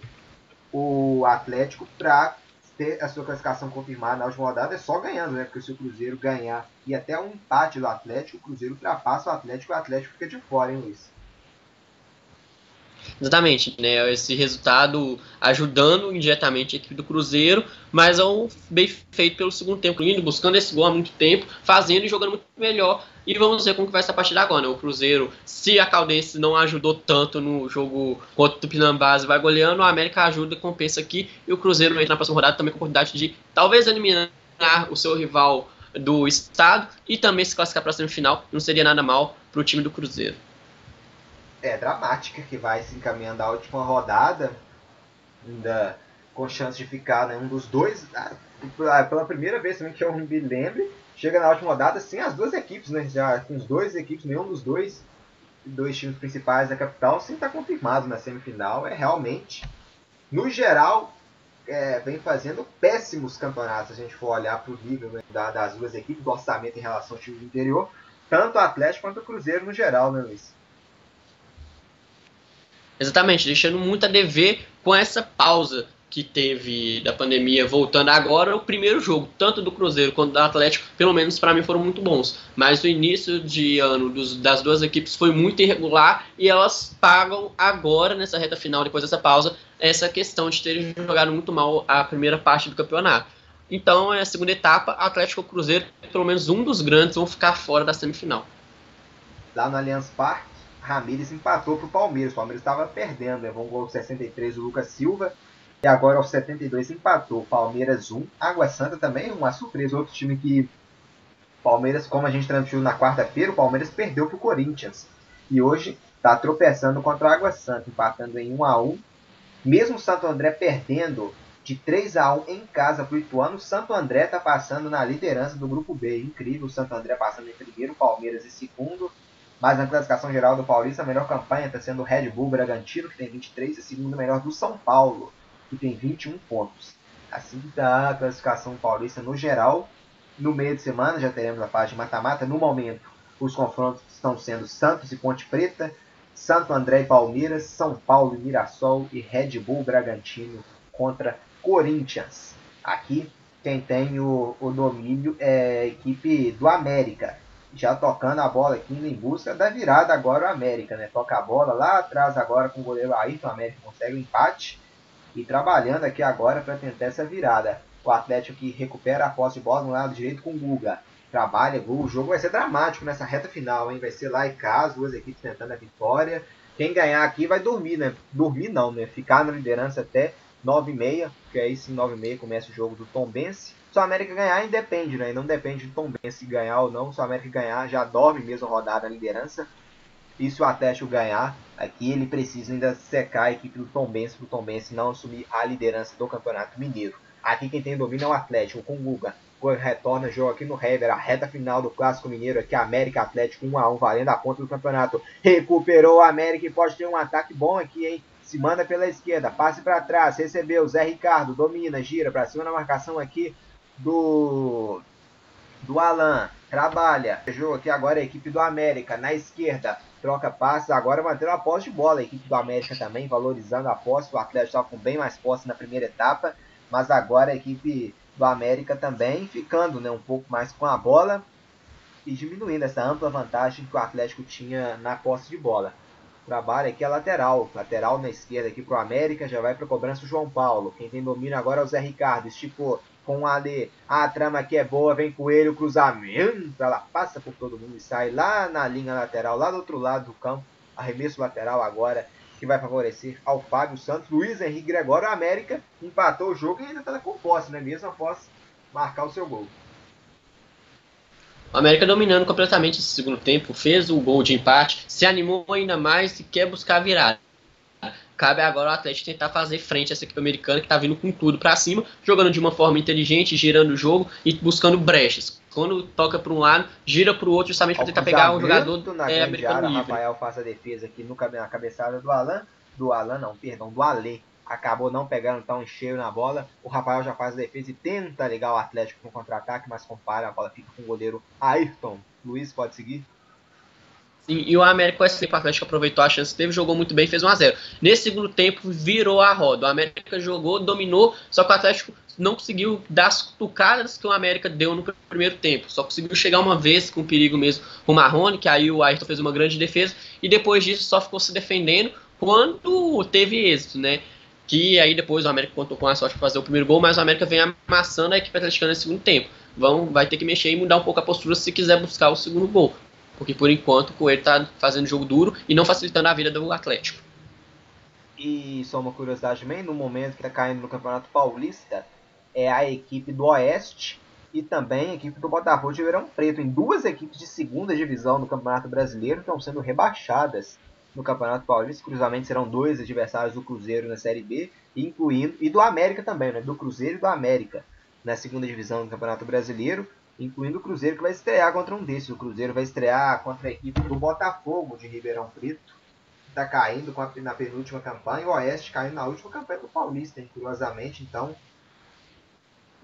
o Atlético para ter a sua classificação confirmada na última rodada é só ganhando, né? Porque se o Cruzeiro ganhar e até um empate do Atlético, o Cruzeiro ultrapassa o Atlético e o Atlético fica de fora, hein, Luiz? Exatamente, né? Esse resultado ajudando indiretamente a equipe do Cruzeiro, mas é um bem feito pelo segundo tempo, indo buscando esse gol há muito tempo, fazendo e jogando muito melhor. E vamos ver como que vai ser a partir de agora. Né? O Cruzeiro, se a Caldense não ajudou tanto no jogo contra o Tupinambás, vai goleando, a América ajuda, compensa aqui, e o Cruzeiro entra na próxima rodada também com a oportunidade de talvez eliminar o seu rival do estado e também se classificar para a semifinal. Não seria nada mal para o time do Cruzeiro é, dramática que vai se encaminhando a última rodada, ainda com chance de ficar né, um dos dois. Ah, pela primeira vez também que eu me lembre, chega na última rodada sem as duas equipes, né? Já com os dois equipes, nenhum dos dois, dois times principais da capital, sem estar confirmado na semifinal. É realmente, no geral, é, vem fazendo péssimos campeonatos. Se a gente for olhar para o nível né, da, das duas equipes, do orçamento em relação ao time do interior, tanto o Atlético quanto o Cruzeiro no geral, né, Luiz? Exatamente, deixando muito a dever com essa pausa que teve da pandemia voltando agora, o primeiro jogo, tanto do Cruzeiro quanto do Atlético, pelo menos para mim foram muito bons. Mas o início de ano dos, das duas equipes foi muito irregular e elas pagam agora, nessa reta final, depois dessa pausa, essa questão de terem jogado muito mal a primeira parte do campeonato. Então, é a segunda etapa, Atlético Cruzeiro, pelo menos um dos grandes, vão ficar fora da semifinal. Lá no Allianz Parque, Ramires empatou para o Palmeiras. O Palmeiras estava perdendo, levou um gol 63 do Lucas Silva e agora aos 72 empatou. Palmeiras 1. Água Santa também, uma surpresa. Outro time que. Palmeiras, como a gente transmitiu na quarta-feira, o Palmeiras perdeu para o Corinthians. E hoje está tropeçando contra a Água Santa, empatando em 1 a 1 Mesmo o Santo André perdendo de 3 a 1 em casa para o Ituano, o Santo André está passando na liderança do grupo B. Incrível, o Santo André passando em primeiro, Palmeiras em segundo. Mas na classificação geral do Paulista, a melhor campanha está sendo o Red Bull Bragantino, que tem 23, e segundo melhor do São Paulo, que tem 21 pontos. Assim está a classificação paulista no geral. No meio de semana já teremos a fase de mata-mata. No momento, os confrontos estão sendo Santos e Ponte Preta, Santo André e Palmeiras, São Paulo e Mirassol e Red Bull Bragantino contra Corinthians. Aqui quem tem o, o domínio é a equipe do América. Já tocando a bola aqui em busca da virada agora o América, né? Toca a bola lá atrás agora com o goleiro Ayrton, o América consegue o um empate e trabalhando aqui agora para tentar essa virada. O Atlético que recupera a posse de bola no lado direito com o Guga. Trabalha. O jogo vai ser dramático nessa reta final, hein? Vai ser lá e cá, as duas equipes tentando a vitória. Quem ganhar aqui vai dormir, né? Dormir não, né? Ficar na liderança até 9 e meia, porque aí sim 9 e meia começa o jogo do Tom Bense. Se o América ganhar, independe, né? Não depende do Tom Bense ganhar ou não. Se o América ganhar, já dorme mesmo a rodada na liderança. E se o Atlético ganhar, aqui ele precisa ainda secar a equipe do Tombense para o Tombense não assumir a liderança do Campeonato Mineiro. Aqui quem tem domínio é o Atlético, com o Guga. Retorna jogo aqui no Hever, a reta final do Clássico Mineiro aqui, América Atlético 1x1, valendo a ponta do campeonato. Recuperou o América e pode ter um ataque bom aqui, hein? Se manda pela esquerda, passe para trás, recebeu, Zé Ricardo, domina, gira para cima na marcação aqui do do Alan, trabalha. Jogo aqui agora a equipe do América na esquerda, troca passes, agora mantendo a posse de bola. A equipe do América também valorizando a posse. O Atlético estava com bem mais posse na primeira etapa, mas agora a equipe do América também ficando né, um pouco mais com a bola e diminuindo essa ampla vantagem que o Atlético tinha na posse de bola. Trabalho aqui é lateral, lateral na esquerda aqui para o América, já vai para a cobrança o João Paulo. Quem tem domínio agora é o Zé Ricardo, esticou com a trama aqui é boa, vem Coelho, cruzamento, ela passa por todo mundo e sai lá na linha lateral, lá do outro lado do campo, arremesso lateral agora, que vai favorecer ao Fábio Santos, Luiz Henrique Gregório, América empatou o jogo e ainda está com posse, né, mesmo após marcar o seu gol. O América dominando completamente esse segundo tempo, fez o gol de empate, se animou ainda mais e quer buscar a virada. Cabe agora ao Atlético tentar fazer frente a essa equipe americana que está vindo com tudo para cima, jogando de uma forma inteligente, girando o jogo e buscando brechas. Quando toca para um lado, gira para o outro, justamente para tentar pegar um jogador na é, americano área, Rafael faz a defesa aqui no, na cabeçada do Alan. Do Alan, não, perdão, do Ale. Acabou não pegando tão cheio na bola. O Rafael já faz a defesa e tenta ligar o Atlético no contra-ataque, mas compara, a bola fica com o goleiro Ayrton. Luiz, pode seguir? Sim, e o América, esse tempo, Atlético aproveitou a chance, teve, jogou muito bem, fez 1x0. Nesse segundo tempo, virou a roda. O América jogou, dominou, só que o Atlético não conseguiu dar as cutucadas que o América deu no primeiro tempo. Só conseguiu chegar uma vez com perigo mesmo o Marrone, que aí o Ayrton fez uma grande defesa, e depois disso só ficou se defendendo quando teve êxito, né? Que aí depois o América contou com a sorte para fazer o primeiro gol, mas o América vem amassando a equipe atleticana no segundo tempo. Vão, vai ter que mexer e mudar um pouco a postura se quiser buscar o segundo gol porque por enquanto o Coelho está fazendo jogo duro e não facilitando a vida do Atlético. E só uma curiosidade também, no momento que está caindo no Campeonato Paulista, é a equipe do Oeste e também a equipe do Botafogo de Ribeirão Preto, em duas equipes de segunda divisão do Campeonato Brasileiro estão sendo rebaixadas. no Campeonato Paulista. Cruzamento serão dois adversários do Cruzeiro na Série B, incluindo e do América também, né? Do Cruzeiro e do América na segunda divisão do Campeonato Brasileiro, incluindo o Cruzeiro que vai estrear contra um desses. O Cruzeiro vai estrear contra a equipe do Botafogo de Ribeirão Preto. Está caindo na penúltima campanha, o Oeste caindo na última campanha do Paulista, hein? curiosamente. Então,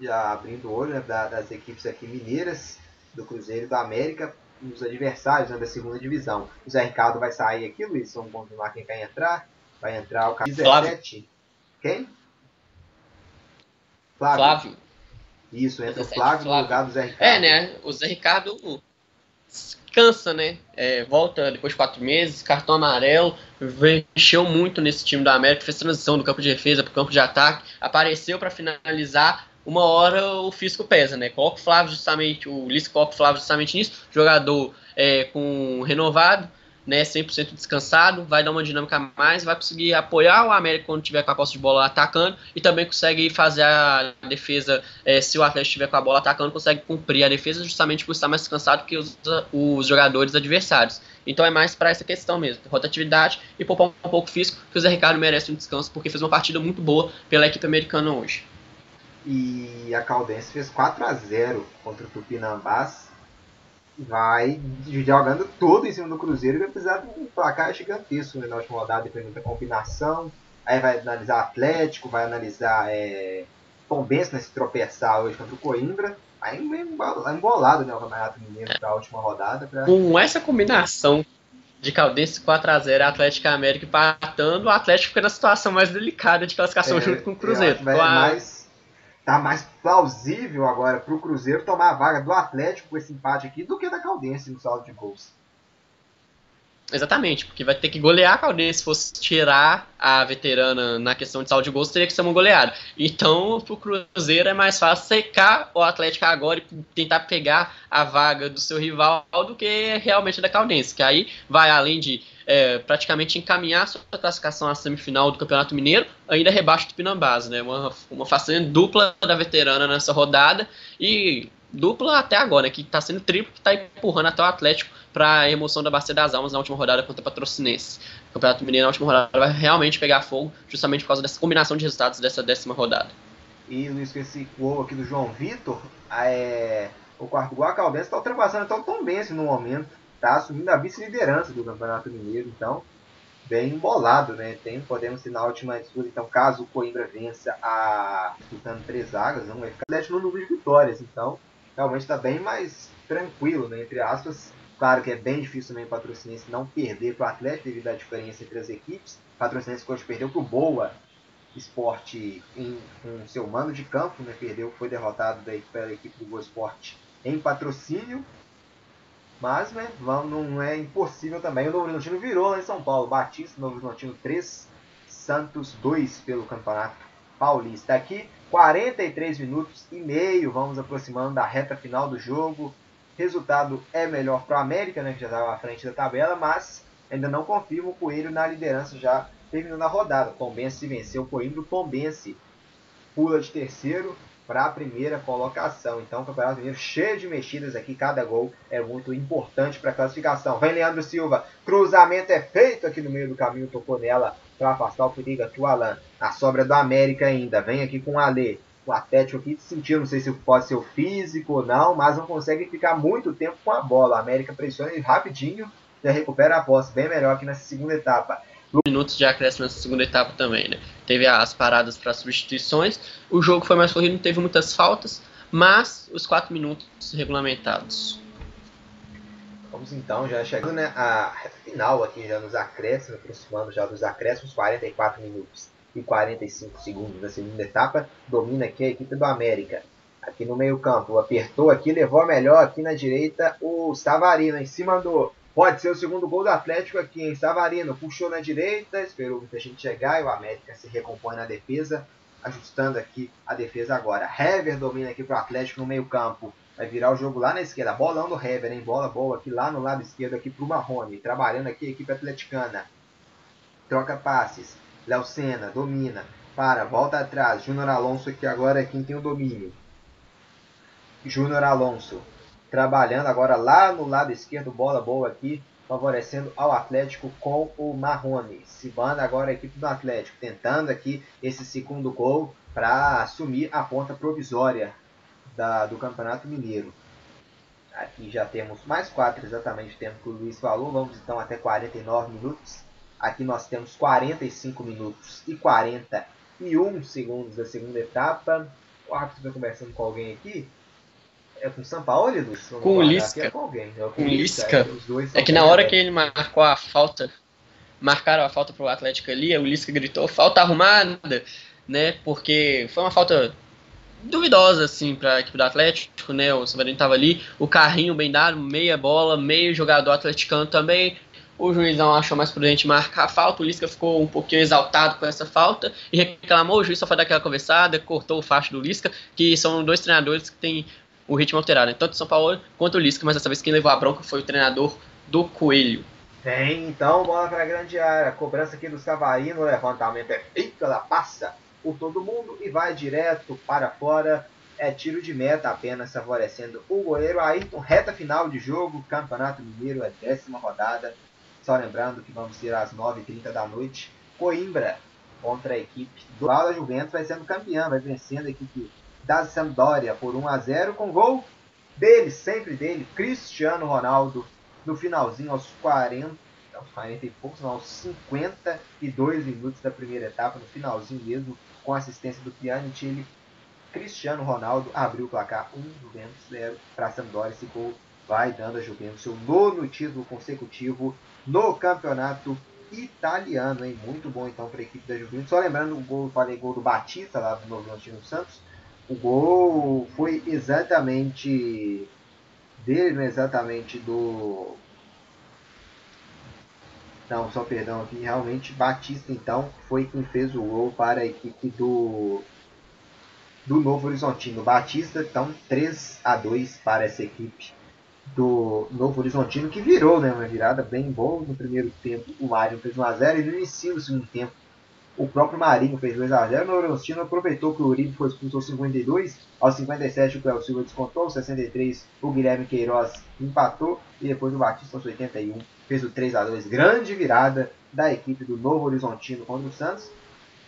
já abrindo o olho né, das equipes aqui mineiras, do Cruzeiro e do América, os adversários né, da segunda divisão. O Zé Ricardo vai sair aqui, Luiz, vamos confirmar quem vai entrar. Vai entrar o cara 17. Quem? Flávio. Flávio. Isso, entra 17, o Flávio, Flávio no lugar do Zé Ricardo. É, né? O Zé Ricardo cansa, né? É, volta depois de quatro meses, cartão amarelo, mexeu muito nesse time da América, fez transição do campo de defesa para o campo de ataque, apareceu para finalizar. Uma hora o físico pesa, né? Coloca o Flávio justamente, o Ulisses coloca o Flávio justamente nisso, jogador é, com renovado, né, 100% descansado, vai dar uma dinâmica a mais, vai conseguir apoiar o América quando tiver com a posse de bola atacando e também consegue fazer a defesa, é, se o Atlético estiver com a bola atacando, consegue cumprir a defesa justamente por estar mais descansado que os, os jogadores adversários. Então é mais para essa questão mesmo, rotatividade e poupar um pouco físico, que o Zé Ricardo merece um descanso porque fez uma partida muito boa pela equipe americana hoje. E a Caldense fez 4 a 0 contra o Tupinambás vai jogando tudo em cima do Cruzeiro e vai precisar de um placar gigantesco na última rodada, dependendo da combinação. Aí vai analisar Atlético, vai analisar é, Tombense, né, se tropeçar hoje contra o Coimbra. Aí é embolado né, o Campeonato Mineiro para a última rodada. Pra... Com essa combinação de Caldense 4x0 Atlético América empatando, o Atlético fica na situação mais delicada de classificação é, junto com o Cruzeiro. Vai mais tá mais plausível agora para o Cruzeiro tomar a vaga do Atlético com esse empate aqui do que da Caldense no saldo de gols. Exatamente, porque vai ter que golear a Caldense. Se fosse tirar a veterana na questão de saldo de gols, teria que ser uma goleada. Então, pro Cruzeiro é mais fácil secar o Atlético agora e tentar pegar a vaga do seu rival do que realmente da Caldense. Que aí vai além de é, praticamente encaminhar sua classificação à semifinal do Campeonato Mineiro, ainda rebaixo do Pinambás, né? Uma, uma façanha dupla da veterana nessa rodada e dupla até agora, né? que está sendo triplo, que está empurrando até o Atlético para a emoção da Bacia das Almas na última rodada contra o Patrocinense. O Campeonato Mineiro na última rodada vai realmente pegar fogo, justamente por causa dessa combinação de resultados dessa décima rodada. E não esqueci o gol aqui do João Vitor, é, o quarto gol, a Caldense está ultrapassando então o Tom Benz no momento está assumindo a vice-liderança do Campeonato Mineiro, então bem embolado, né? Tem, podemos ter na última disputa, então caso o Coimbra vença a disputando três vagas, não vai ficar no número de vitórias, então realmente está bem mais tranquilo, né? Entre aspas, claro que é bem difícil também o Patrocinense não perder para o Atlético devido à diferença entre as equipes. O Patrocinense hoje perdeu para o Boa Esporte em, com seu mando de campo, né? Perdeu, foi derrotado daí pela equipe do Boa Esporte em patrocínio mas, né, não é impossível também. O Novo Horizontino virou lá em São Paulo. Batista, Novo Horizontino 3, Santos 2 pelo Campeonato Paulista. Aqui, 43 minutos e meio. Vamos aproximando da reta final do jogo. Resultado é melhor para o América, né, que já estava à frente da tabela, mas ainda não confirma o Coelho na liderança já terminando a rodada. Tombense venceu o Coimbra. O Tombense pula de terceiro para a primeira colocação. Então, o Campeonato Mineiro cheio de mexidas aqui, cada gol é muito importante para a classificação. Vem Leandro Silva, cruzamento é feito aqui no meio do caminho, tocou nela para afastar o perigo aqui o Alan. A sobra do América ainda, vem aqui com o Alê. O Atlético aqui sentiu, não sei se pode ser o físico ou não, mas não consegue ficar muito tempo com a bola. A América pressiona e rapidinho já recupera a posse, bem melhor aqui nessa segunda etapa minutos de acréscimo nessa segunda etapa também, né? Teve as paradas para substituições, o jogo foi mais corrido, não teve muitas faltas, mas os quatro minutos regulamentados. Vamos então, já chegando né, a reta final aqui, já nos acréscimos, aproximando já dos acréscimos, 44 minutos e 45 segundos da segunda etapa, domina aqui a equipe do América. Aqui no meio campo, apertou aqui, levou a melhor aqui na direita o Savarino, em cima do Pode ser o segundo gol do Atlético aqui em Savarino. Puxou na direita, esperou muita gente chegar e o América se recompõe na defesa, ajustando aqui a defesa agora. Hever domina aqui para o Atlético no meio campo. Vai virar o jogo lá na esquerda. Bolão do Hever, hein? Bola boa aqui lá no lado esquerdo aqui para o Marrone. Trabalhando aqui a equipe atleticana. Troca passes. Léo Senna domina. Para, volta atrás. Júnior Alonso aqui agora é quem tem o domínio. Júnior Alonso trabalhando agora lá no lado esquerdo, bola boa aqui favorecendo ao Atlético com o Marrone. Cibana agora a equipe do Atlético, tentando aqui esse segundo gol para assumir a ponta provisória da, do Campeonato Mineiro. Aqui já temos mais 4 exatamente o tempo que o Luiz falou. Vamos então até 49 minutos. Aqui nós temos 45 minutos e 41 segundos da segunda etapa. O árbitro está conversando com alguém aqui. É com o São Paulo, Luiz? Com o Lisca. É com alguém. É com o Lisca. É, é que na hora que ele marcou a falta, marcaram a falta pro Atlético ali, o Lisca gritou, falta arrumada, né? Porque foi uma falta duvidosa, assim, pra equipe do Atlético, né? O Severino tava ali, o carrinho bem dado, meia bola, meio jogador atleticano também. O juizão achou mais prudente marcar a falta. O Lisca ficou um pouquinho exaltado com essa falta e reclamou. O juiz só foi dar aquela conversada, cortou o facho do Lisca, que são dois treinadores que têm o ritmo alterado, né? tanto o São Paulo quanto o Lisca, mas dessa vez quem levou a bronca foi o treinador do Coelho. Tem, então, bola para a grande área. Cobrança aqui do Savarino, levantamento é feito, ela passa por todo mundo e vai direto para fora. É tiro de meta apenas favorecendo o goleiro Ayrton. Reta final de jogo, Campeonato Mineiro, é décima rodada. Só lembrando que vamos ter às 9h30 da noite. Coimbra contra a equipe do Bala Juventus vai sendo campeã, vai vencendo a equipe da Sampdoria por 1 a 0 com gol dele, sempre dele, Cristiano Ronaldo, no finalzinho aos 40, aos 40 e poucos, não, aos 52 minutos da primeira etapa, no finalzinho mesmo, com assistência do Pjanic, ele Cristiano Ronaldo abriu o placar 1 Juventus 0 para a Sampdoria. Esse gol vai dando a Juventus seu nono título consecutivo no campeonato italiano, hein? Muito bom então para a equipe da Juventus. Só lembrando o gol, falei gol do Batista lá do Novo Antino Santos. O gol foi exatamente dele, não é exatamente do. Não, só perdão aqui. Realmente, Batista então foi quem fez o gol para a equipe do do Novo Horizontino. Batista, então 3 a 2 para essa equipe do Novo Horizontino, que virou né, uma virada bem boa no primeiro tempo. O Mário fez 1 a 0 e no início do segundo tempo o próprio Marinho fez 2x0. O Norostino aproveitou que o Uribe foi expulso aos 52. Aos 57 o Cléo Silva descontou. Aos 63 o Guilherme Queiroz empatou. E depois o Batista aos 81 fez o 3x2. Grande virada da equipe do Novo Horizontino contra o Santos.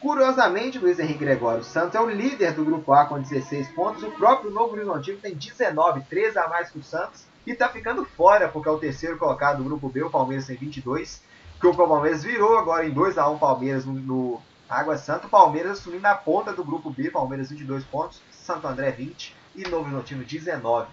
Curiosamente, Luiz Henrique Gregório Santos é o líder do grupo A com 16 pontos. O próprio Novo Horizontino tem 19, 3 a mais que o Santos. E está ficando fora, porque é o terceiro colocado do grupo B. O Palmeiras tem 22 que o Palmeiras virou agora em 2 a 1 Palmeiras no, no Água Santa. Palmeiras assumindo a ponta do grupo B, Palmeiras 22 pontos, Santo André 20 e Novo Horizontino 19.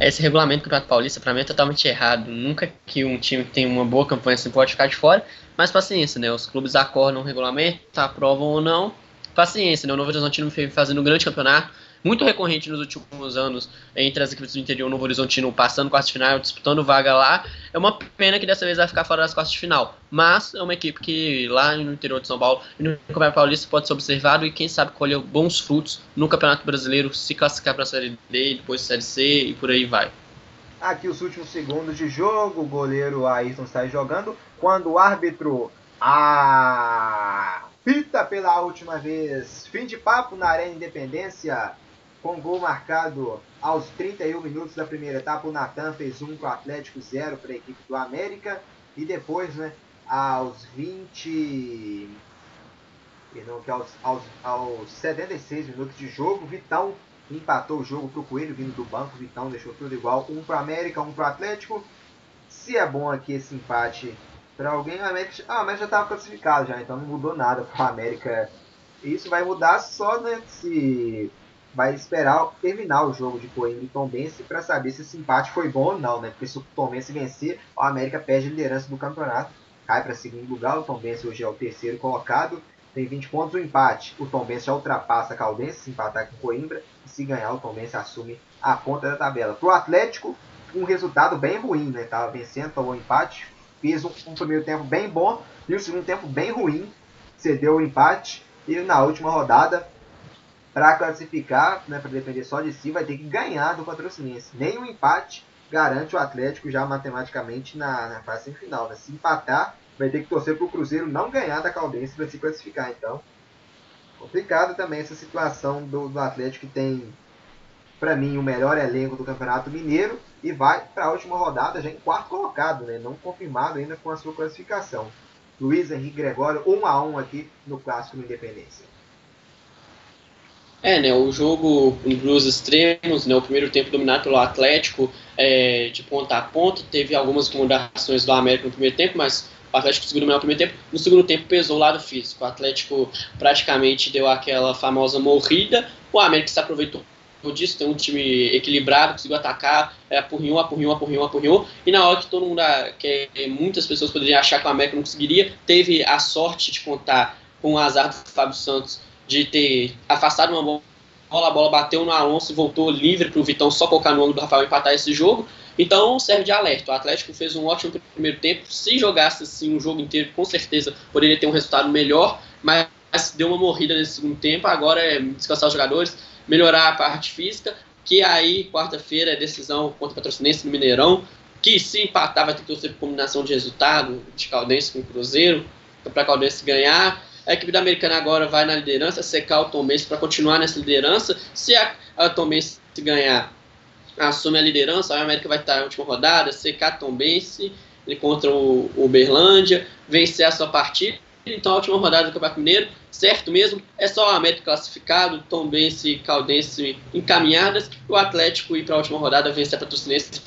Esse regulamento do Campeonato Paulista para mim é totalmente errado. Nunca que um time que tem uma boa campanha assim pode ficar de fora, mas paciência, né? Os clubes acordam o regulamento, aprovam ou não. Paciência, né? O Novo Horizontino fazendo um grande campeonato muito recorrente nos últimos anos entre as equipes do interior Novo Horizontino passando quartas de final, disputando vaga lá. É uma pena que dessa vez vai ficar fora das quartas de final. Mas é uma equipe que lá no interior de São Paulo e no Campeonato Paulista pode ser observado e quem sabe colher bons frutos no Campeonato Brasileiro, se classificar para a Série D, depois Série C e por aí vai. Aqui os últimos segundos de jogo, o goleiro Ayrton está jogando. Quando o árbitro apita pela última vez, fim de papo na Arena Independência, com gol marcado aos 31 minutos da primeira etapa, o Natan fez um para o Atlético, 0 para a equipe do América. E depois, né, aos 20. Perdão, que aos, aos, aos 76 minutos de jogo, Vitão empatou o jogo para o Coelho vindo do banco. Vitão deixou tudo igual, um para o América, um para o Atlético. Se é bom aqui esse empate para alguém, o América, ah, América já estava classificado já, então não mudou nada para o América. Isso vai mudar só né, se vai esperar terminar o jogo de Coimbra e Tombense para saber se esse empate foi bom ou não, né? Porque se o Tombense vencer, o América perde a liderança do campeonato, cai para segundo lugar. O Tombense hoje é o terceiro colocado, tem 20 pontos. O empate, o Tombense já ultrapassa a Caldense, se empatar com Coimbra, e se ganhar, o Tombense assume a ponta da tabela. Para o Atlético, um resultado bem ruim, né? Tava vencendo, tomou empate, fez um, um primeiro tempo bem bom e um segundo tempo bem ruim, cedeu o empate e na última rodada para classificar, né, para depender só de si, vai ter que ganhar do Patrocinense. Nem um empate garante o Atlético já matematicamente na, na fase semifinal. Né? Se empatar, vai ter que torcer para o Cruzeiro não ganhar da Caldense para se classificar. Então, complicado também essa situação do, do Atlético que tem, para mim, o melhor elenco do Campeonato Mineiro e vai para a última rodada já em quarto colocado, né? não confirmado ainda com a sua classificação. Luiz Henrique Gregório, 1 um a 1 um aqui no clássico Independência. É, né, o jogo em duas extremos, né, o primeiro tempo dominado pelo Atlético é, de ponta a ponta, teve algumas acomodações do América no primeiro tempo, mas o Atlético conseguiu dominar o primeiro tempo. No segundo tempo pesou o lado físico. O Atlético praticamente deu aquela famosa morrida. O América se aproveitou disso, tem um time equilibrado, conseguiu atacar, é, apurrinhou, apurrinhou, apurrinhou, apurrinhou. E na hora que todo mundo, que muitas pessoas poderiam achar que o América não conseguiria, teve a sorte de contar com o azar do Fábio Santos de ter afastado uma bola, a bola bateu no Alonso e voltou livre para o Vitão só colocar no ângulo do Rafael empatar esse jogo. Então serve de alerta. O Atlético fez um ótimo primeiro tempo. Se jogasse assim o jogo inteiro, com certeza poderia ter um resultado melhor, mas deu uma morrida nesse segundo tempo. Agora é descansar os jogadores, melhorar a parte física, que aí quarta-feira é decisão contra o Patrocinense no Mineirão, que se empatar vai ter que torcer por combinação de resultado de Caldense com o Cruzeiro, para Caldense ganhar. A equipe da Americana agora vai na liderança, secar o Tom para continuar nessa liderança. Se a, a Tom ganhar, assume a liderança, a América vai estar na última rodada, secar Tom Bense contra o, o Berlândia, vencer a sua partida. Então a última rodada do Campeonato Mineiro, certo mesmo, é só o América classificado, Tom Bense e Caldense encaminhadas, o Atlético ir para a última rodada vencer a Patrocinense